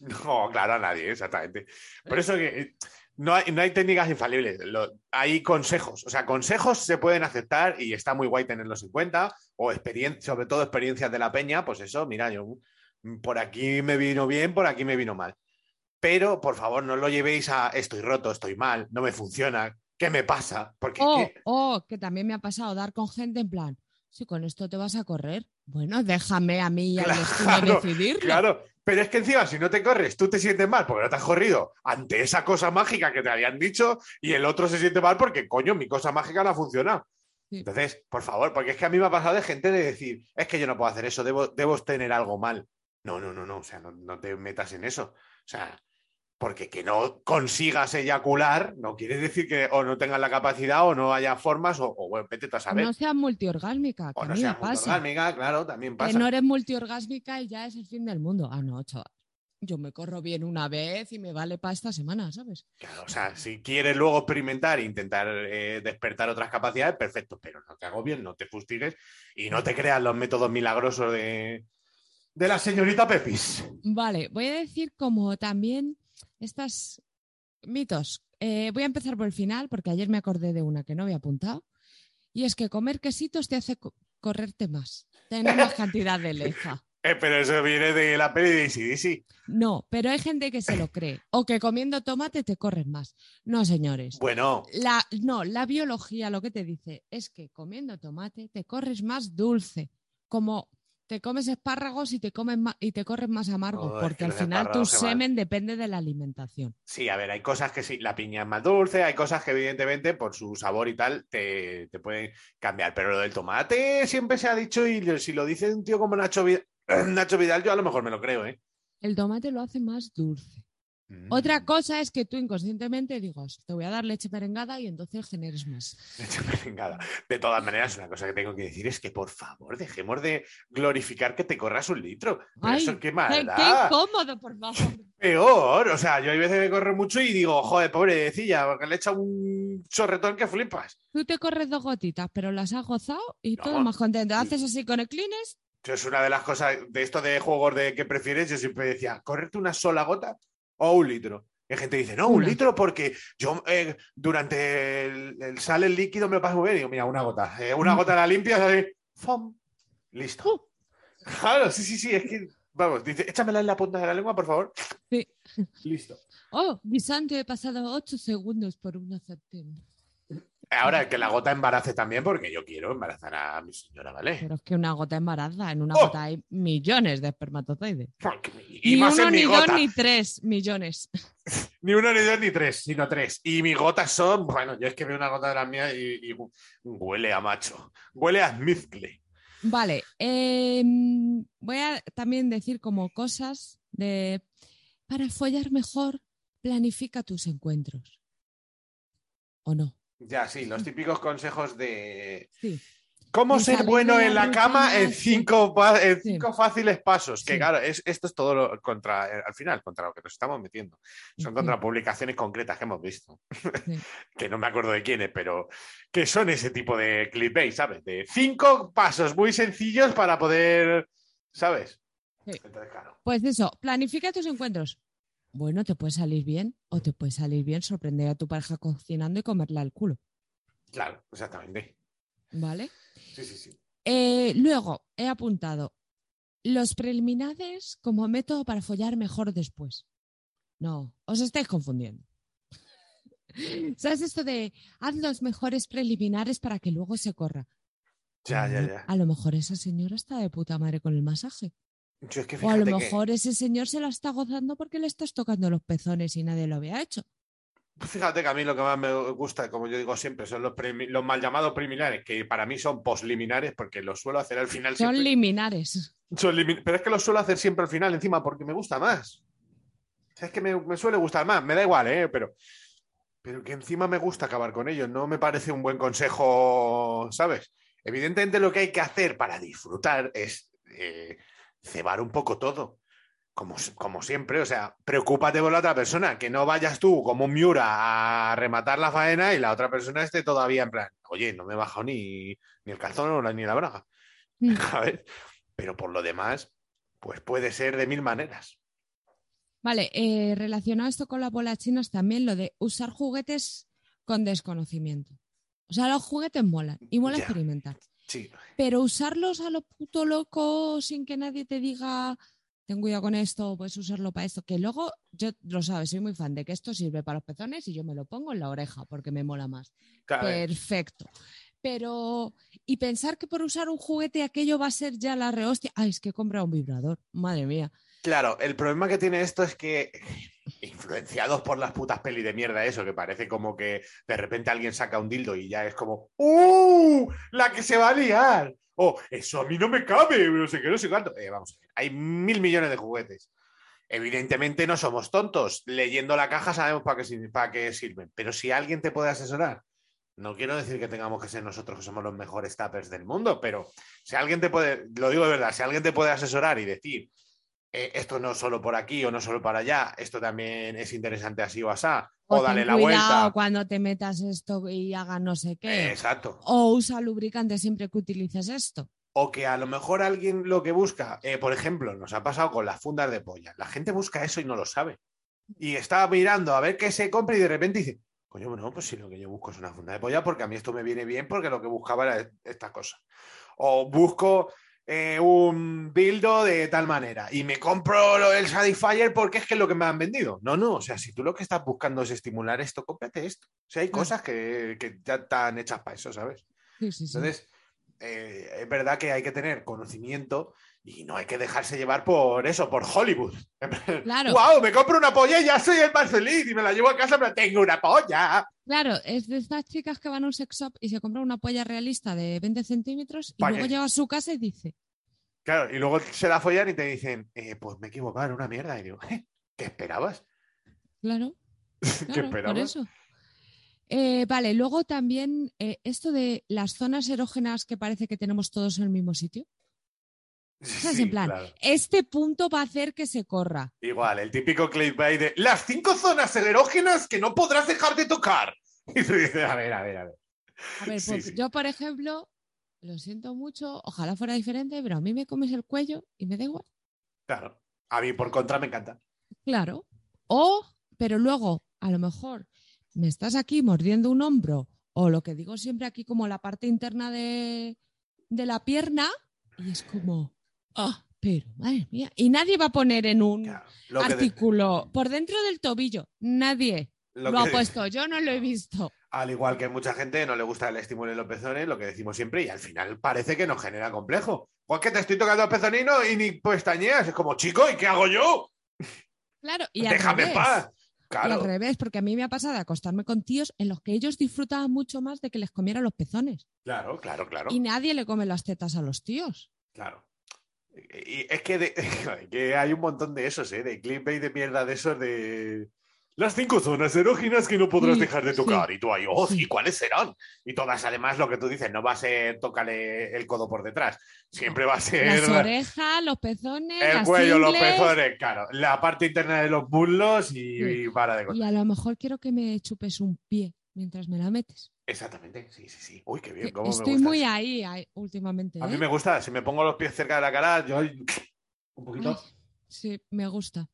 No, claro, a nadie, exactamente. Por eso que eh, no hay, no hay técnicas infalibles, lo- hay consejos. O sea, consejos se pueden aceptar y está muy guay tenerlos en cuenta, o experien- sobre todo experiencias de la peña, pues eso, mira, yo por aquí me vino bien, por aquí me vino mal. Pero, por favor, no lo llevéis a estoy roto, estoy mal, no me funciona, ¿qué me pasa? Porque es O, que- o que también me ha pasado dar con gente en plan, si con esto te vas a correr, bueno, déjame a mí y al Claro, decidirlo. Claro, pero es que encima si no te corres, tú te sientes mal porque no te has corrido ante esa cosa mágica que te habían dicho y el otro se siente mal porque, coño, mi cosa mágica no ha funcionado. Sí. Entonces, por favor, porque es que a mí me ha pasado de gente de decir, es que yo no puedo hacer eso, debo, debo tener algo mal. No, no, no, no, o sea, no, no te metas en eso. O sea, porque que no consigas eyacular no quiere decir que o no tengas la capacidad o no haya formas o, o bueno, vete a saber. No seas multiorgásmica, que o no seas pasa. orgásmica, claro, también pasa. Que no eres multiorgásmica y ya es el fin del mundo. Ah, no, chaval. Yo me corro bien una vez y me vale para esta semana, ¿sabes? Claro, o sea, si quieres luego experimentar e intentar eh, despertar otras capacidades, perfecto, pero no te hago bien, no te fustigues y no te creas los métodos milagrosos de, de la señorita Pepis. Vale, voy a decir como también estas mitos. Eh, voy a empezar por el final porque ayer me acordé de una que no había apuntado. Y es que comer quesitos te hace co- correrte más, tener más cantidad de lefa. Eh, pero eso viene de la peli de ACDC. No, pero hay gente que se lo cree. O que comiendo tomate te corres más. No, señores. Bueno, La, no, la biología lo que te dice es que comiendo tomate te corres más dulce. Como te comes espárragos y te, comes y te corres más amargo. Oh, porque que al final tu semen depende de la alimentación. sí, a ver, hay cosas que sí, la piña es más dulce, hay cosas que evidentemente por su sabor y tal te, te pueden cambiar, pero lo del tomate siempre se ha dicho y si lo dice un tío como Nacho Vidal, Nacho Vidal yo a lo mejor me lo creo, ¿eh? El tomate lo hace más dulce. Mm. Otra cosa es que tú inconscientemente digas, te voy a dar leche merengada y entonces generes más. Leche merengada. De todas maneras, una cosa que tengo que decir es que, por favor, dejemos de glorificar que te corras un litro. Pero Ay, eso qué ¡Qué, maldad. qué incómodo, por favor! Peor. O sea, yo hay veces me corro mucho y digo, joder, pobrecilla, porque le echa un chorretón que flipas. Tú te corres dos gotitas, pero las has gozado y todo No. más contento. Haces así con el Eso es una de las cosas de esto de juegos de que prefieres. Yo siempre decía, ¿correrte una sola gota o un litro? Y hay gente que dice, no, un Una. litro porque yo eh, durante el, el sale el líquido me lo paso muy bien. Y digo, mira, una gota. Eh, una Mm. gota la limpias, así, ¡fum! Listo. Uh. Claro, sí, sí, sí. Es que, vamos, dice, échamela en la punta de la lengua, por favor. Sí. Listo. Oh, guisante, he pasado 8 segundos por una sartén. Ahora que la gota embarace también, porque yo quiero embarazar a mi señora, ¿vale? Pero es que una gota embaraza, en una ¡Oh! gota hay millones de espermatozoides. Y ni más uno, en mi ni gota. dos, ni tres millones. Ni uno, ni dos, ni tres, sino tres. Y mis gotas son, bueno, yo es que veo una gota de las mías y, y huele a macho. Huele a mezcle. Vale, em, voy a también decir como cosas de para follar mejor, planifica tus encuentros. ¿O no? Ya, sí, los típicos consejos de Sí. cómo ser bueno en la cama en cinco, en Sí. cinco fáciles pasos. Que Sí. claro, es, esto es todo lo contra, eh, al final, contra lo que nos estamos metiendo. Son Sí. contra publicaciones concretas que hemos visto. Que no me acuerdo de quiénes, pero que son ese tipo de clickbait, ¿sabes? De cinco pasos muy sencillos para poder, ¿sabes? Sí. Entonces, claro. Pues eso, planifica tus encuentros. Bueno, te puede salir bien o te puede salir bien sorprender a tu pareja cocinando y comerla al culo, Claro, exactamente. ¿vale? Sí, sí, sí. Eh, luego, he apuntado los preliminares como método para follar mejor después. No, os estáis confundiendo. ¿Sabes esto de haz los mejores preliminares para que luego se corra? Ya, ya, ya. A lo mejor esa señora está de puta madre con el masaje. Yo es que O a lo que- mejor ese señor se la está gozando porque le estás tocando los pezones y nadie lo había hecho. Fíjate que a mí lo que más me gusta, como yo digo siempre, son los, mal llamados preliminares, que para mí son posliminares, porque los suelo hacer al final Son siempre. liminares. Son Pero es que los suelo hacer siempre al final encima porque me gusta más. Es que me, me suele gustar más, me da igual, ¿eh? Pero, pero que encima me gusta acabar con ellos. No me parece un buen consejo, ¿sabes? Evidentemente lo que hay que hacer para disfrutar es eh, cebar un poco todo. como, como siempre, o sea, preocúpate por la otra persona, que no vayas tú como un Miura a rematar la faena y la otra persona esté todavía en plan, oye, no me he bajado ni, ni el calzón ni la braga. Mm. ¿sabes? Pero por lo demás, pues puede ser de mil maneras. Vale, eh, relacionado esto con las bolas chinas también lo de usar juguetes con desconocimiento. O sea, los juguetes molan y mola Ya. experimentar. Sí, Pero usarlos a lo puto loco sin que nadie te diga, ten cuidado con esto, puedes usarlo para esto. Que luego, yo lo sabes, soy muy fan de que esto sirve para los pezones y yo me lo pongo en la oreja porque me mola más. claro, Perfecto. Pero, y pensar que por usar un juguete aquello va a ser ya la rehostia. Ay, es que he comprado un vibrador. Madre mía. Claro, el problema que tiene esto es que, influenciados por las putas pelis de mierda, eso, que parece como que de repente alguien saca un dildo y ya es como, ¡Uh! ¡La que se va a liar! O, eso a mí no me cabe, no sé qué, no sé cuánto. Eh, vamos a ver, hay mil millones de juguetes. Evidentemente no somos tontos. Leyendo la caja sabemos para qué, para qué sirven. Pero si alguien te puede asesorar, no quiero decir que tengamos que ser nosotros que somos los mejores tappers del mundo, pero si alguien te puede, lo digo de verdad, si alguien te puede asesorar y decir, eh, esto no solo por aquí o no solo para allá, esto también es interesante así o asá, o, dale la vuelta. cuando te metas esto y hagas no sé qué. Exacto. O usa lubricante siempre que utilices esto. O que a lo mejor alguien lo que busca, eh, por ejemplo, nos ha pasado con las fundas de polla. La gente busca eso y no lo sabe. Y está mirando a ver qué se compra y de repente dice, coño, bueno, pues si lo que yo busco es una funda de polla porque a mí esto me viene bien porque lo que buscaba era esta cosa. O busco eh, un dildo de tal manera y me compro lo- el Satisfyer porque es que es lo que me han vendido. No, no, o sea, si tú lo que estás buscando es estimular esto, cómprate esto. O sea, hay cosas que, que ya están hechas para eso, ¿sabes? Sí, sí, sí. Entonces, eh, es verdad que hay que tener conocimiento y no hay que dejarse llevar por eso, por Hollywood. Claro. ¡Wow! Me compro una polla y ya soy el feliz y me la llevo a casa, pero tengo una polla. Claro, es de estas chicas que van a un sex shop y se compran una polla realista de 20 centímetros y luego llega a su casa y dice, Claro, y luego se la follan y te dicen, eh, pues me he equivocado, era una mierda. Y digo, "¿Eh? ¿qué esperabas? claro, ¿Qué claro, por esperabas? eso. Eh, vale, luego también eh, esto de las zonas erógenas que parece que tenemos todos en el mismo sitio. Sí, en plan, claro. este punto va a hacer que se corra. Igual, el típico clickbait de las cinco zonas erógenas que no podrás dejar de tocar. Y tú dices, a ver, a ver, a ver. A ver, Sí, pues, sí. yo, por ejemplo, lo siento mucho, ojalá fuera diferente, pero a mí me comes el cuello y me da igual. Claro. A mí, por contra, me encanta. Claro. O, pero luego, a lo mejor, me estás aquí mordiendo un hombro, o lo que digo siempre aquí como la parte interna de, de la pierna, y es como, ah, pero madre mía. Y nadie va a poner en un Claro. De- artículo por dentro del tobillo. Nadie lo lo, que- ha puesto. Yo no lo he visto. Al igual que mucha gente no le gusta el estímulo en los pezones, lo que decimos siempre, y al final parece que nos genera complejo. O es que te estoy tocando el pezonino y ni pestañeas. Es como, chico, ¿y qué hago yo? Claro, y Déjame en paz. Y al Claro, revés, porque a mí me ha pasado de acostarme con tíos en los que ellos disfrutaban mucho más de que les comiera los pezones. claro, claro, claro. Y nadie le come las tetas a los tíos. Claro. Y es que, de- que hay un montón de esos, ¿eh? De clickbait de mierda de esos de... Las cinco zonas erógenas que no podrás Sí, dejar de sí. tocar. Y tú ahí, oh. ¿y cuáles serán? Y todas, además, lo que tú dices, no va a ser tócale el codo por detrás. Siempre va a ser Las la- orejas, los pezones, el las cuello, los pezones, claro. La parte interna de los muslos y, Sí. y para de Y contar. a lo mejor quiero que me chupes un pie mientras me la metes. Exactamente, sí, sí, sí. Uy, qué bien, Que cómo me Estoy gusta muy eso. ahí, ahí últimamente. A mí ¿eh? me gusta, si me pongo los pies cerca de la cara, yo un poquito... Ay, sí, me gusta.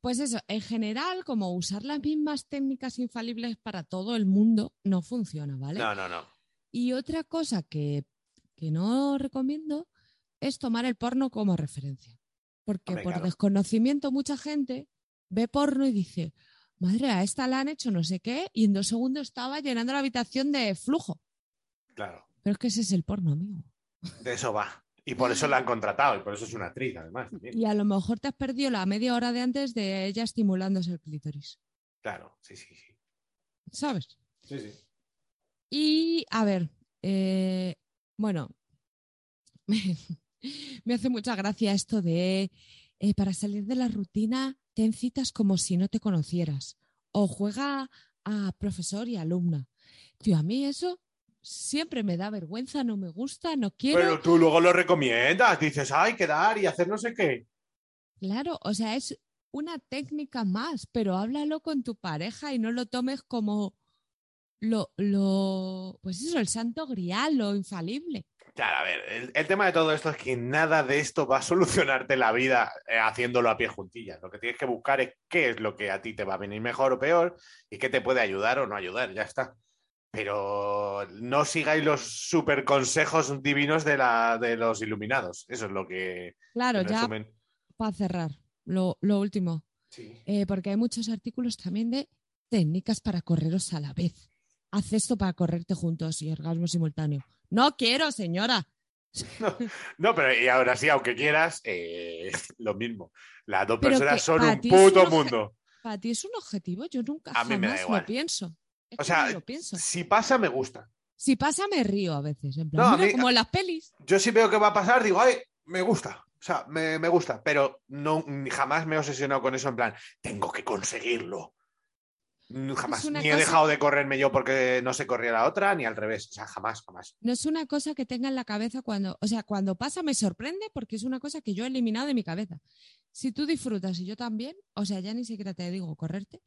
Pues eso, en general, como usar las mismas técnicas infalibles para todo el mundo no funciona, ¿vale? No, no, no. Y otra cosa que, que no recomiendo es tomar el porno como referencia. Porque Hombre, por claro. desconocimiento mucha gente ve porno y dice, madre, a esta la han hecho no sé qué, y en dos segundos estaba llenando la habitación de flujo. Claro. Pero es que ese es el porno, amigo. De eso va. Y por eso la han contratado, y por eso es una actriz, además. también. Y a lo mejor te has perdido la media hora de antes de ella estimulándose el clítoris. Claro, sí, sí, sí. ¿Sabes? Sí, sí. Y a ver, eh, bueno, me hace mucha gracia esto de eh, para salir de la rutina, ten citas como si no te conocieras. O juega a profesor y alumna. Tío, a mí eso siempre me da vergüenza, no me gusta, no quiero. Pero tú luego lo recomiendas, dices, ay, quedar y hacer no sé qué. Claro, o sea, es una técnica más, pero háblalo con tu pareja y no lo tomes como lo, lo, pues eso, el santo grial, lo infalible. Claro, a ver, el, el tema de todo esto es que nada de esto va a solucionarte la vida eh, haciéndolo a pie juntillas. Lo que tienes que buscar es qué es lo que a ti te va a venir mejor o peor y qué te puede ayudar o no ayudar, ya está. Pero no sigáis los super consejos divinos de, la, de los iluminados. Eso es lo que. Claro, ya para cerrar, lo, lo último, sí. eh, porque hay muchos artículos también de técnicas para correros a la vez. Haz esto para correrte juntos y orgasmo simultáneo. No quiero, señora. No, pero y ahora sí, aunque quieras, eh, lo mismo. Las dos Pero personas son un puto un mundo. Para ti es un objetivo, yo nunca A mí me da igual. lo pienso. Es O sea, ni lo pienso. si pasa, me gusta. Si pasa, me río a veces. En plan, No, mira, mí- como en las pelis. Yo sí veo que va a pasar, digo, ay, me gusta. O sea, me, me gusta, pero no, jamás me he obsesionado con eso en plan, tengo que conseguirlo. Jamás. Ni he cosa- dejado de correrme yo porque no se corría la otra, ni al revés. O sea, jamás, jamás. No es una cosa que tenga en la cabeza cuando, o sea, cuando pasa me sorprende porque es una cosa que yo he eliminado de mi cabeza. Si tú disfrutas y yo también, o sea, ya ni siquiera te digo correrte,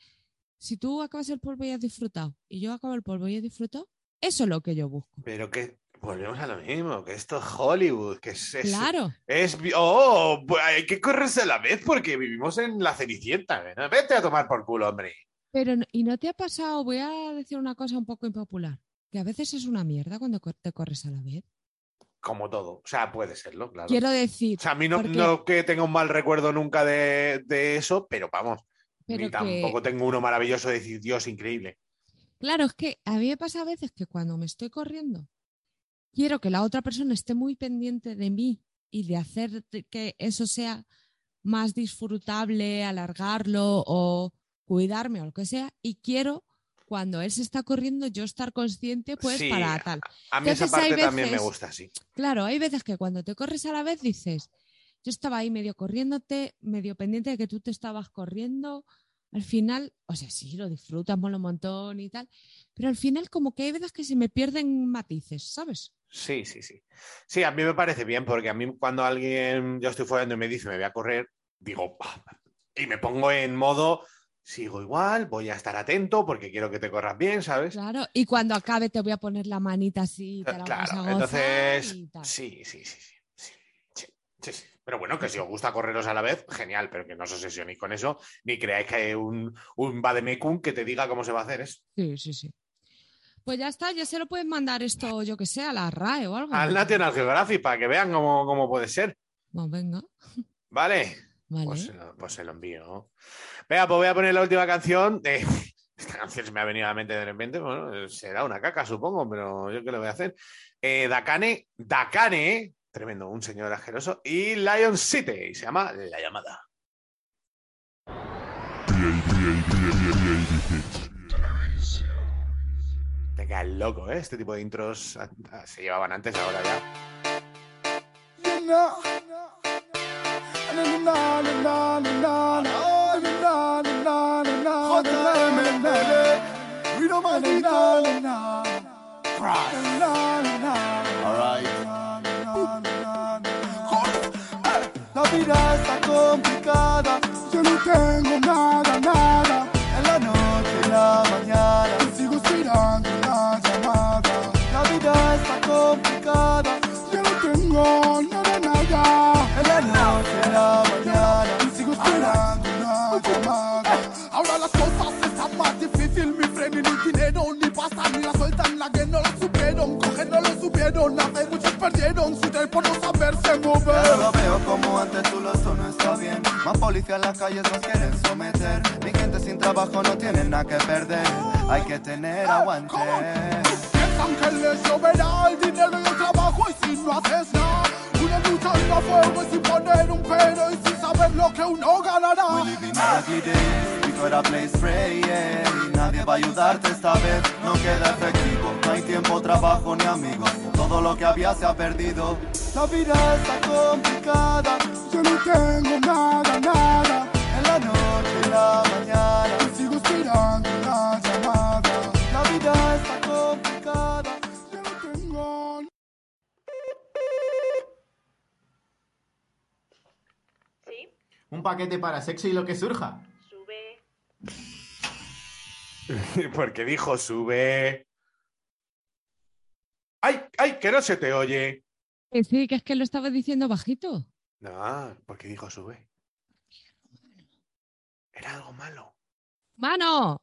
si tú acabas el polvo y has disfrutado y yo acabo el polvo y he disfrutado, eso es lo que yo busco. Pero que volvemos a lo mismo, que esto es Hollywood, que es... Claro. Es, oh, hay que correrse a la vez porque vivimos en la cenicienta. ¿no? Vete a tomar por culo, hombre. Pero, ¿y no te ha pasado? Voy a decir una cosa un poco impopular, que a veces es una mierda cuando te corres a la vez. Como todo. O sea, puede serlo, claro. Quiero decir, O sea, a mí no, porque- no que tenga un mal recuerdo nunca de, de eso, pero vamos. Pero ni que- tampoco tengo uno maravilloso de decir, Dios, increíble. Claro, es que a mí me pasa a veces que cuando me estoy corriendo, quiero que la otra persona esté muy pendiente de mí y de hacer que eso sea más disfrutable, alargarlo o cuidarme o lo que sea. Y quiero, cuando él se está corriendo, yo estar consciente, pues, Sí, para tal. A mí esa Entonces, parte también me gusta, sí. Claro, hay veces que cuando te corres a la vez dices, yo estaba ahí medio corriéndote, medio pendiente de que tú te estabas corriendo. Al final, o sea, sí, lo disfrutas, mola un montón y tal, pero al final como que hay veces que se me pierden matices, ¿sabes? Sí, sí, sí. Sí, a mí me parece bien, porque a mí cuando alguien, yo estoy follando y me dice, me voy a correr, digo, y me pongo en modo, sigo igual, voy a estar atento porque quiero que te corras bien, ¿sabes? Claro, y cuando acabe te voy a poner la manita así, te la vas a Claro, gozar entonces, y tal. sí, sí, sí, sí, sí, sí. Pero bueno, que si os gusta correros a la vez, genial, pero que no os obsesionéis con eso, ni creáis que hay un, un vademecum que te diga cómo se va a hacer eso. Sí, sí, sí. Pues ya está, ya se lo pueden mandar esto, yo que sé, a la RAE o algo. Al National Geographic para que vean cómo, cómo puede ser, Pues venga, ¿vale? vale. Pues, se lo- pues se lo envío. Venga, pues voy a poner la última canción. Eh, esta canción se me ha venido a la mente de repente. Bueno, será una caca, supongo, pero yo qué le voy a hacer. Eh, Dakane, Dakane, tremendo, un señor asqueroso. Y Lion City, y se llama La Llamada. Te caes loco, ¿eh? Este tipo de intros ah, ah, se llevaban antes, ahora ya. You know. Na, na, na, na, want to lime and lime. We don't mind it, la la la. Cross. La la la. All right. La vida está complicada. Yo no tengo nada, nada. La la que no la supieron, coger no lo supieron, muchos perdieron su tiempo no saberse mover. Ya no lo veo como antes, tú lo esto no está bien. Más policía en las calles nos quieren someter. Mi gente sin trabajo no tiene nada que perder. Hay que tener aguante. Piensan que les lloverá el dinero y el trabajo y si no haces nada Una lucha y a fuego y sin poner un pero y sin saber lo que uno ganará We living ugly days, we got a place free, yeah. Y nadie va a ayudarte esta vez, no queda efectivo. No hay tiempo, trabajo ni amigos. Todo lo que había se ha perdido. La vida está complicada, yo no tengo nada, nada En la noche y la mañana. Sigo esperando una llamada La vida está complicada. Yo no tengo ¿Sí? Un paquete para sexo y lo que surja. Porque dijo sube. ¡Ay, ay! Que no se te oye. Que sí, que es que lo estaba diciendo bajito. No, porque dijo sube. Era algo malo. ¡Mano!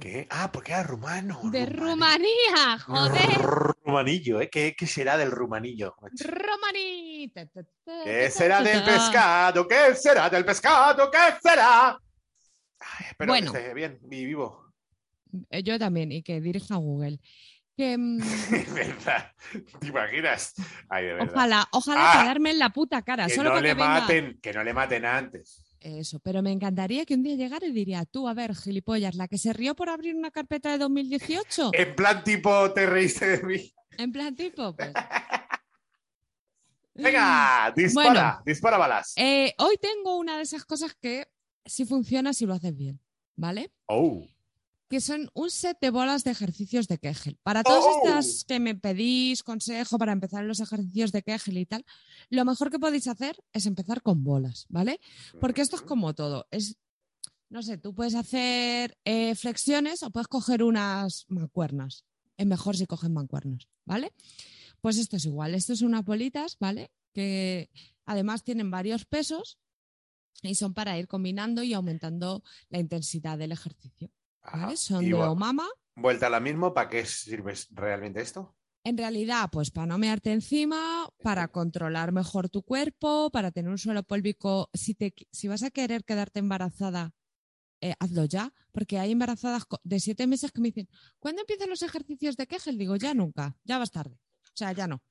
¿Qué? Ah, porque era rumano. ¡De Rumanía! ¡Joder! Rumanillo, ¿eh? ¿Qué, qué será del rumanillo? ta, ¿Qué será del pescado? ¿Qué será del pescado? ¿Qué será? Ay, espero Bueno. que esté bien y vivo. Eh, Yo también, y que dirija a Google. Que, mm, verdad. ¿Te imaginas? Ay, de verdad. ojalá, ojalá Ah, quedarme en la puta cara. que solo no le venga- maten, que no le maten antes. Eso, pero me encantaría que un día llegara y diría, tú, a ver, gilipollas, la que se rió por abrir una carpeta de 2018. En plan tipo, te reíste de mí. En plan tipo, pues. Venga, dispara, Bueno. dispara balas. Eh, hoy tengo una de esas cosas que sí funciona si lo haces bien, ¿vale? Oh. Que son un set de bolas de ejercicios de Kegel. Para todas Oh. estas que me pedís consejo para empezar los ejercicios de Kegel y tal, lo mejor que podéis hacer es empezar con bolas, ¿vale? Porque esto es como todo. Es, no sé, tú puedes hacer eh, flexiones o puedes coger unas mancuernas. Es mejor si cogen mancuernas, ¿vale? Pues esto es igual. Esto son unas bolitas, ¿vale? Que además tienen varios pesos y son para ir combinando y aumentando la intensidad del ejercicio. ¿Vale? Son de Omama. Vuelta a la misma, ¿para qué sirve realmente esto? En realidad, pues para no mearte encima, para controlar mejor tu cuerpo, para tener un suelo pélvico. Si, te, si vas a querer quedarte embarazada, eh, hazlo ya, porque hay embarazadas de siete meses que me dicen, ¿cuándo empiezan los ejercicios de Kegel? Digo, ya nunca, ya vas tarde. O sea, ya no.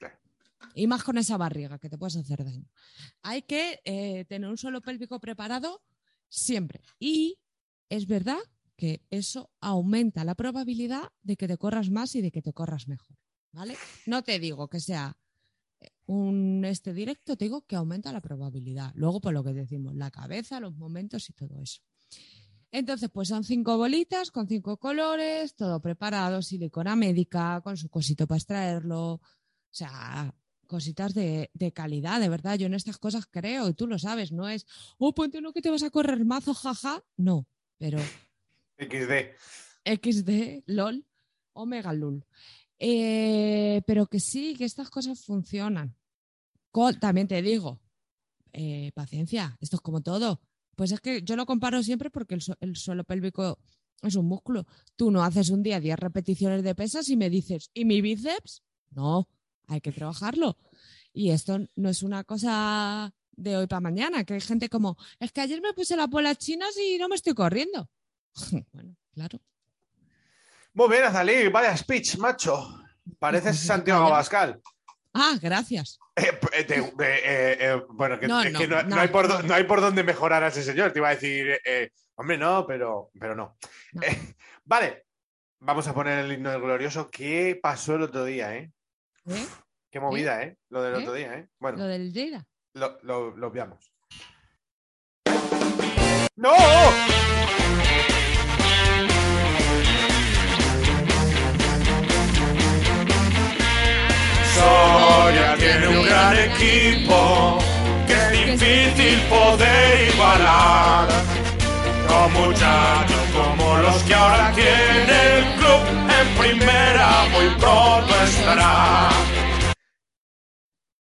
Y más con esa barriga que te puedes hacer daño. Hay que eh, tener un suelo pélvico preparado siempre. Y es verdad que eso aumenta la probabilidad de que te corras más y de que te corras mejor. ¿Vale? No te digo que sea eh, un este directo, te digo que aumenta la probabilidad. Luego, por lo que decimos, la cabeza, los momentos y todo eso. Entonces, pues son cinco bolitas con cinco colores, todo preparado, silicona médica, con su cosito para extraerlo. O sea, cositas de, de calidad, de verdad. Yo en estas cosas creo, y tú lo sabes, no es, oh, ponte uno que te vas a correr mazo, jaja. No, pero XD. XD, LOL, Omega LUL. Eh, pero que sí, que estas cosas funcionan. También te digo, eh, paciencia, esto es como todo. Pues es que yo lo comparo siempre porque el, el suelo pélvico es un músculo. Tú no haces un día 10 repeticiones de pesas y me dices, ¿y mi bíceps? No, hay que trabajarlo. Y esto no es una cosa de hoy para mañana, que hay gente como, es que ayer me puse las bolas chinas y no me estoy corriendo. bueno, claro. Muy bien, Azalí, vaya speech, macho. Pareces Santiago Abascal. Ah, gracias. Eh, eh, eh, bueno, que, No, es no, que no, no, no hay por, do- no. no hay por dónde mejorar a ese señor. Te iba a decir, hombre, no, pero, pero no. Vale, vamos a poner el himno del glorioso. ¿Qué pasó el otro día, eh? Qué movida, ¿eh? Lo del otro día, ¿eh? Bueno, Lo del Lleida. lo, lo, lo obviamos. ¡No! Soria tiene un gran equipo que es difícil poder igualar. Con muchachos como los que ahora tiene el club en primera muy pronto estará.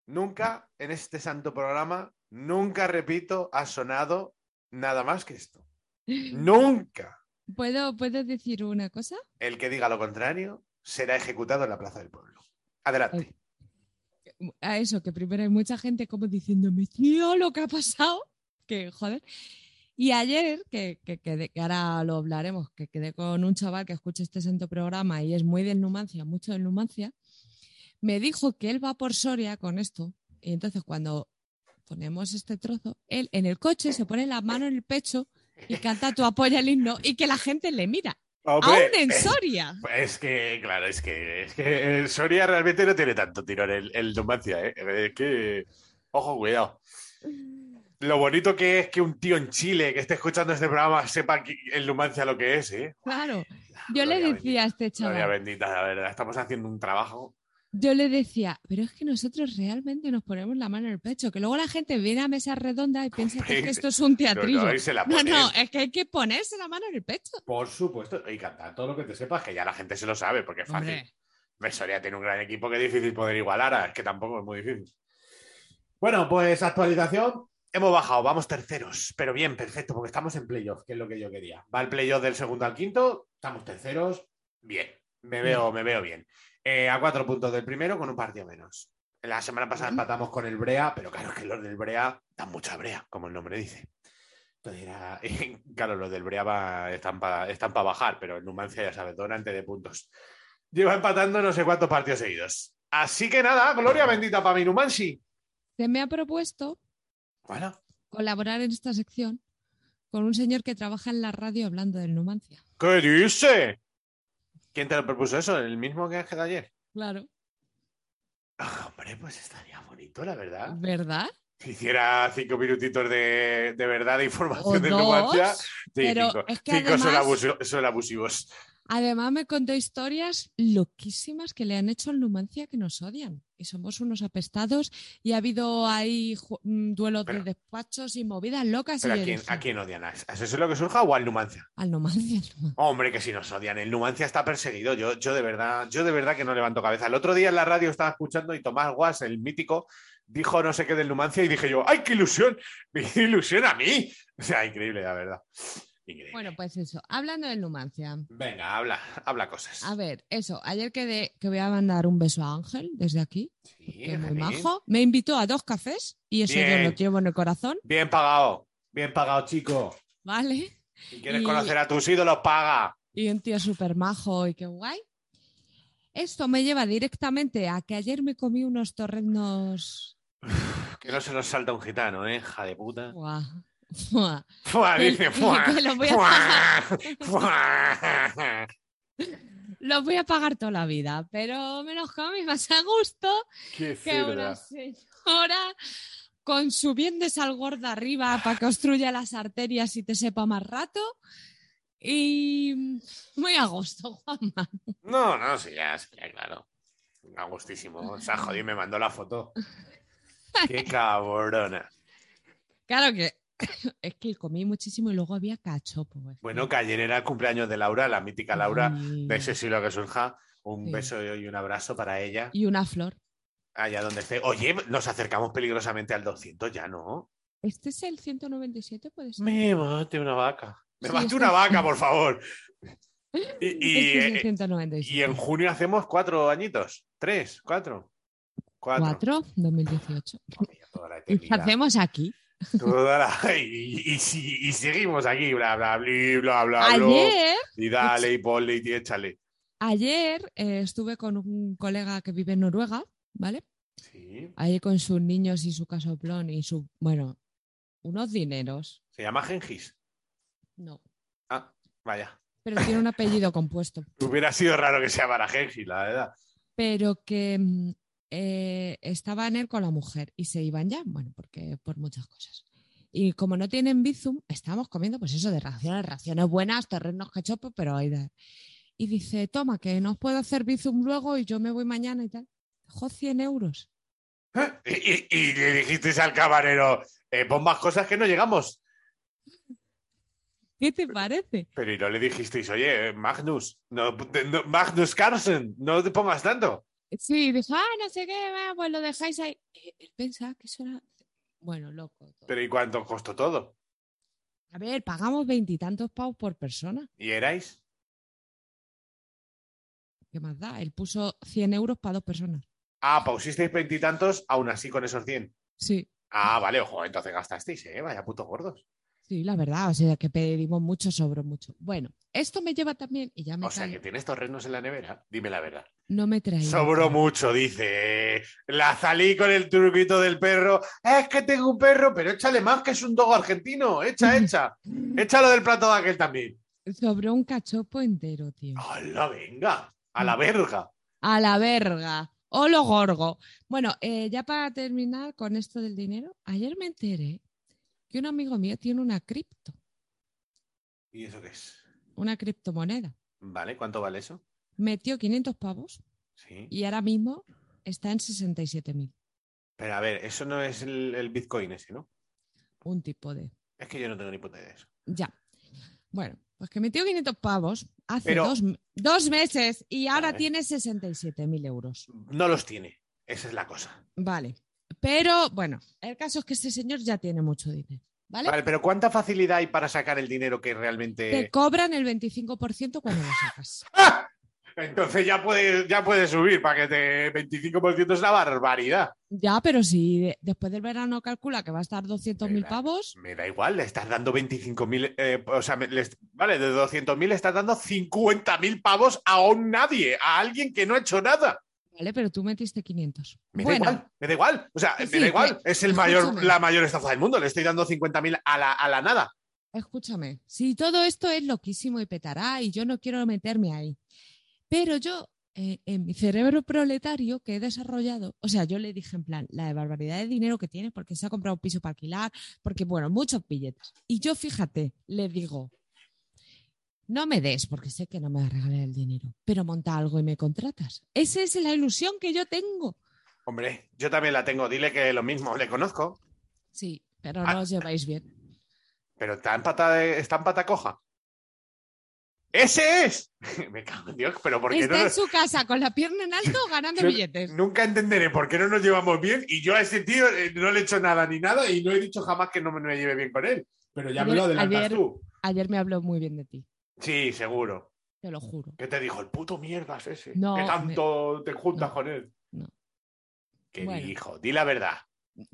Nunca en este santo programa, nunca, repito, ha sonado nada más que esto. Nunca. ¿Puedo, ¿Puedo decir una cosa? El que diga lo contrario será ejecutado en la Plaza del Pueblo. Adelante. A eso, que primero hay mucha gente como diciéndome, tío, lo que ha pasado. Que joder. Y ayer, que, que, quedé- que ahora lo hablaremos, que quedé con un chaval que escucha este santo programa y es muy del Numancia, mucho del Numancia, me dijo que él va por Soria con esto. Y entonces cuando ponemos este trozo, él en el coche se pone la mano en el pecho y canta tu apoya el himno y que la gente le mira. Hombre, Aún en eh, Soria. Es que, claro, es que, es que el Soria realmente no tiene tanto tirón el, el Numancia, ¿eh? Es que, ojo, cuidado. Lo bonito que es que un tío en Chile que esté escuchando este programa sepa que- el Numancia lo que es, ¿eh? Claro. Yo le decía a este Gloria chaval, bendita, la verdad. Estamos haciendo un trabajo. Yo le decía, pero es que nosotros realmente nos ponemos la mano en el pecho, que luego la gente viene a mesa redonda y piensa que, es que esto es un teatrillo. no, no, no, es que hay que ponerse la mano en el pecho. Por supuesto. Y cantar todo lo que te sepas, que ya la gente se lo sabe, porque es fácil. Hombre. Mesoria tiene un gran equipo que es difícil poder igualar. a- Es que tampoco es muy difícil. Bueno, pues actualización. Hemos bajado, vamos terceros. Pero bien, perfecto, porque estamos en playoff, que es lo que yo quería. Va el playoff del segundo al quinto, estamos terceros. Bien, me veo, me veo bien. Eh, a cuatro puntos del primero con un partido menos. La semana pasada empatamos con el Brea, pero claro, es que los del Brea dan mucha Brea, como el nombre dice. Entonces era, claro, los del Brea va- están para están pa bajar, pero el Numancia, ya sabes, donante de puntos. Lleva empatando no sé cuántos partidos seguidos. Así que nada, gloria bendita para mi Numansi. Se me ha propuesto Bueno, colaborar en esta sección con un señor que trabaja en la radio hablando del Numancia. ¿qué dice? ¿Quién te lo propuso eso? ¿El mismo que Ángel ayer? Claro. Ah, hombre, pues estaría bonito, la verdad. ¿Verdad? Si hiciera cinco minutitos de, de verdad de información O de dos, Numancia. Sí, pero cinco. es que Cinco son, además- son abusivos. Además me contó historias loquísimas que le han hecho al Numancia que nos odian. Y somos unos apestados y ha habido ahí mm, duelos de despachos y movidas locas. Pero y ¿a quién, ¿a quién odian? ¿A eso es lo que surja o al Numancia? Al Numancia. al Numancia. Hombre, que si nos odian. El Numancia está perseguido. Yo, yo de verdad, yo de verdad que no levanto cabeza. El otro día en la radio estaba escuchando y Tomás Guas, el mítico, dijo no sé qué del Numancia y dije yo, ¡ay, qué ilusión! Hizo ilusión a mí. O sea, increíble, la verdad. Bueno, pues eso. Hablando del Numancia. Venga, habla, habla cosas. A ver, eso. Ayer quedé que voy a mandar un beso a Ángel desde aquí. que es muy majo. Me invitó a dos cafés y eso yo lo llevo en el corazón. Bien pagado, bien pagado, chico. ¿Vale? Si quieres Y- conocer a tus ídolos, paga. y un tío súper majo y qué guay. Esto me lleva directamente a que ayer me comí unos torreznos. Que no se nos salta un gitano, ¿eh? Hija de puta. Buah, Fua, Que- dice, que fua, los voy a fua, pagar. fua. Los voy a pagar toda la vida, pero me los más a gusto Qué que una señora con su bien de sal gorda arriba para que obstruya las arterias y te sepa más rato. Y muy a gusto, Juanma. No, no, sí, ya, sí, ya, claro. A gustísimo. O sea, joder, me mandó la foto. Qué cabrona. Claro que es que comí muchísimo y luego había cachopo. es Bueno, que ayer era el cumpleaños de Laura, la mítica Laura, Ay. de ese siglo que surja. Un Sí. beso y un abrazo para ella, Y una flor. allá donde esté. Oye, nos acercamos peligrosamente al 200 ya, ¿no? ¿Este es el 197? Puede ser. Me mate una vaca. Me Sí, mate este una vaca, por favor. Y, y, Este es el eh, 197. y en junio hacemos cuatro añitos. ¿Tres? ¿Cuatro? Cuatro. ¿Cuatro? 2018. Toda la ¿Y qué hacemos aquí? Y, y y seguimos aquí, bla, bla, bla, bla, bla. Ayer, Y dale, y ponle, y échale. ayer eh, estuve con un colega que vive en Noruega, ¿vale? Sí. Ahí con sus niños y su casoplón y su, bueno, unos dineros. Se llama Gengis. No, Ah, vaya. pero tiene un apellido compuesto. Hubiera sido raro que se llamara Gengis, la verdad. Pero que mm, eh, estaban él con la mujer y se iban ya, bueno, porque por muchas cosas. Y como no tienen Bizum, estábamos comiendo, pues eso, de raciones, raciones buenas, terrenos cachopo, pero hay de... Y dice, toma, que no os puedo hacer Bizum luego y yo me voy mañana y tal. Dejó 100 euros. Y, y- y le dijisteis al camarero, eh, pon más cosas que no llegamos. ¿Qué te parece? Pero y no le dijisteis, oye, eh, Magnus, no, no- Magnus Carlsen, no te pongas tanto. Sí, dijo, ah, no sé qué, va, pues lo dejáis ahí. Eh, Él pensaba que eso era... Bueno, loco. todo. Pero ¿y cuánto costó todo? A ver, pagamos veintitantos pavos por persona. ¿Y erais? ¿Qué más da? Él puso 100 euros para dos personas. Ah, pausisteis veintitantos, aún así con esos 100. Sí. Ah, vale, ojo, entonces gastasteis, ¿eh? Vaya putos gordos. Sí, la verdad, o sea que pedimos mucho, sobró mucho. Bueno, esto me lleva también, y ya me O sea, que tienes torrenos en la nevera. Dime la verdad. no me traía. Sobró mucho, dice. La salí con el truquito del perro. Es que tengo un perro, pero échale más que es un dogo argentino. Echa, echa. Échalo del plato de aquel también. Sobró un cachopo entero, tío. ¡Hala, venga! A la verga. A la verga. O lo gorgo. Bueno, eh, ya para terminar con esto del dinero, ayer me enteré que un amigo mío tiene una cripto, ¿Y eso qué es? una criptomoneda. Vale, ¿cuánto vale eso? Metió 500 pavos Sí. y ahora mismo está en 67.000. Pero a ver, eso no es el, el Bitcoin ese, ¿no? Un tipo de. Es que yo no tengo ni puta idea de eso. Ya. Bueno, pues que metió 500 pavos hace Pero- dos, dos meses y ahora Vale. tiene 67.000 euros. No los tiene. Esa es la cosa. Vale. Pero bueno, el caso es que este señor ya tiene mucho dinero. ¿Vale? Vale, pero ¿cuánta facilidad hay para sacar el dinero que Te realmente. cobran el 25% cuando lo sacas. Entonces ya puede, ya puede subir para que te 25% es la barbaridad. Ya, pero si de- después del verano calcula que va a estar 200.000 pavos, Me da igual, le estás dando 25.000, eh, o sea, me- les- vale, de 200.000 le estás dando 50.000 pavos a un nadie, a alguien que no ha hecho nada. ¿Vale? Pero tú metiste 500. Me bueno, da igual, me da igual, o sea, me da igual, es el mayor, la mayor estafa del mundo, le estoy dando 50.000 a la, a la nada. escúchame, si todo esto es loquísimo y petará y yo no quiero meterme ahí, pero yo eh, en mi cerebro proletario que he desarrollado, o sea, yo le dije en plan, la de barbaridad de dinero que tiene porque se ha comprado un piso para alquilar, porque bueno, muchos billetes. Y yo, fíjate, le digo, no me des porque sé que no me va a regalar el dinero, pero monta algo y me contratas. Esa es la ilusión que yo tengo. Hombre, yo también la tengo, dile que lo mismo, le conozco, Sí, pero Ah. no os lleváis bien. pero está en pata, está en pata coja. ¡Ese es! me cago en Dios, pero ¿por qué Está no en su casa con la pierna en alto ganando billetes. Nunca entenderé por qué no nos llevamos bien y yo a ese tío eh, no le he hecho nada ni nada y no he dicho jamás que no me, me lleve bien con él. Pero ya me lo adelantas ayer, tú. ayer me habló muy bien de ti, Sí, seguro. te lo juro. ¿Qué te dijo? El puto mierdas ese. No, que tanto te juntas no, con él. no. ¿Qué Bueno. dijo? Di la verdad.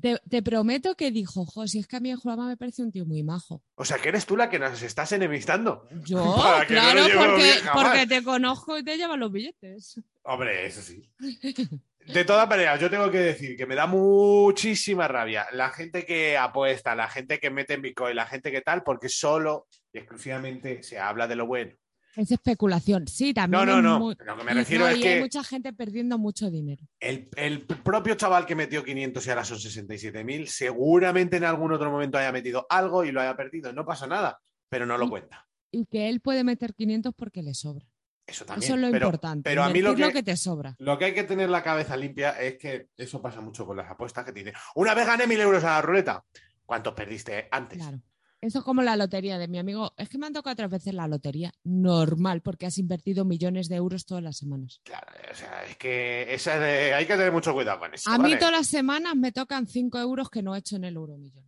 Te, te prometo que dijo, jo, si es que a mí el Juanma me parece un tío muy majo. O sea, que eres tú la que nos estás enemistando. Yo, no claro, porque, porque te conozco y te llevan los billetes. Hombre, eso sí. De todas maneras, yo tengo que decir que me da muchísima rabia la gente que apuesta, la gente que mete en Bitcoin, la gente que tal, porque solo y exclusivamente se habla de lo bueno. Es especulación, sí, también. No, no, no. muy- Lo que me refiero no, es que- hay mucha gente perdiendo mucho dinero. El, el propio chaval que metió 500 y ahora son 67.000, seguramente en algún otro momento haya metido algo y lo haya perdido. No pasa nada, pero no lo cuenta. Y que él puede meter 500 porque le sobra. Eso también. Eso es lo pero, importante. Pero a mí lo que, que te sobra. lo que hay que tener la cabeza limpia es que eso pasa mucho con las apuestas que dicen. Una vez gané mil euros a la ruleta. ¿Cuántos perdiste antes? Claro. Eso es como la lotería de mi amigo. Es que me han tocado tres veces la lotería. Normal, porque has invertido millones de euros todas las semanas. Claro, o sea, es que esa de- hay que tener mucho cuidado con eso. A mí todas las semanas me tocan 5 euros que no he hecho en el euromillón.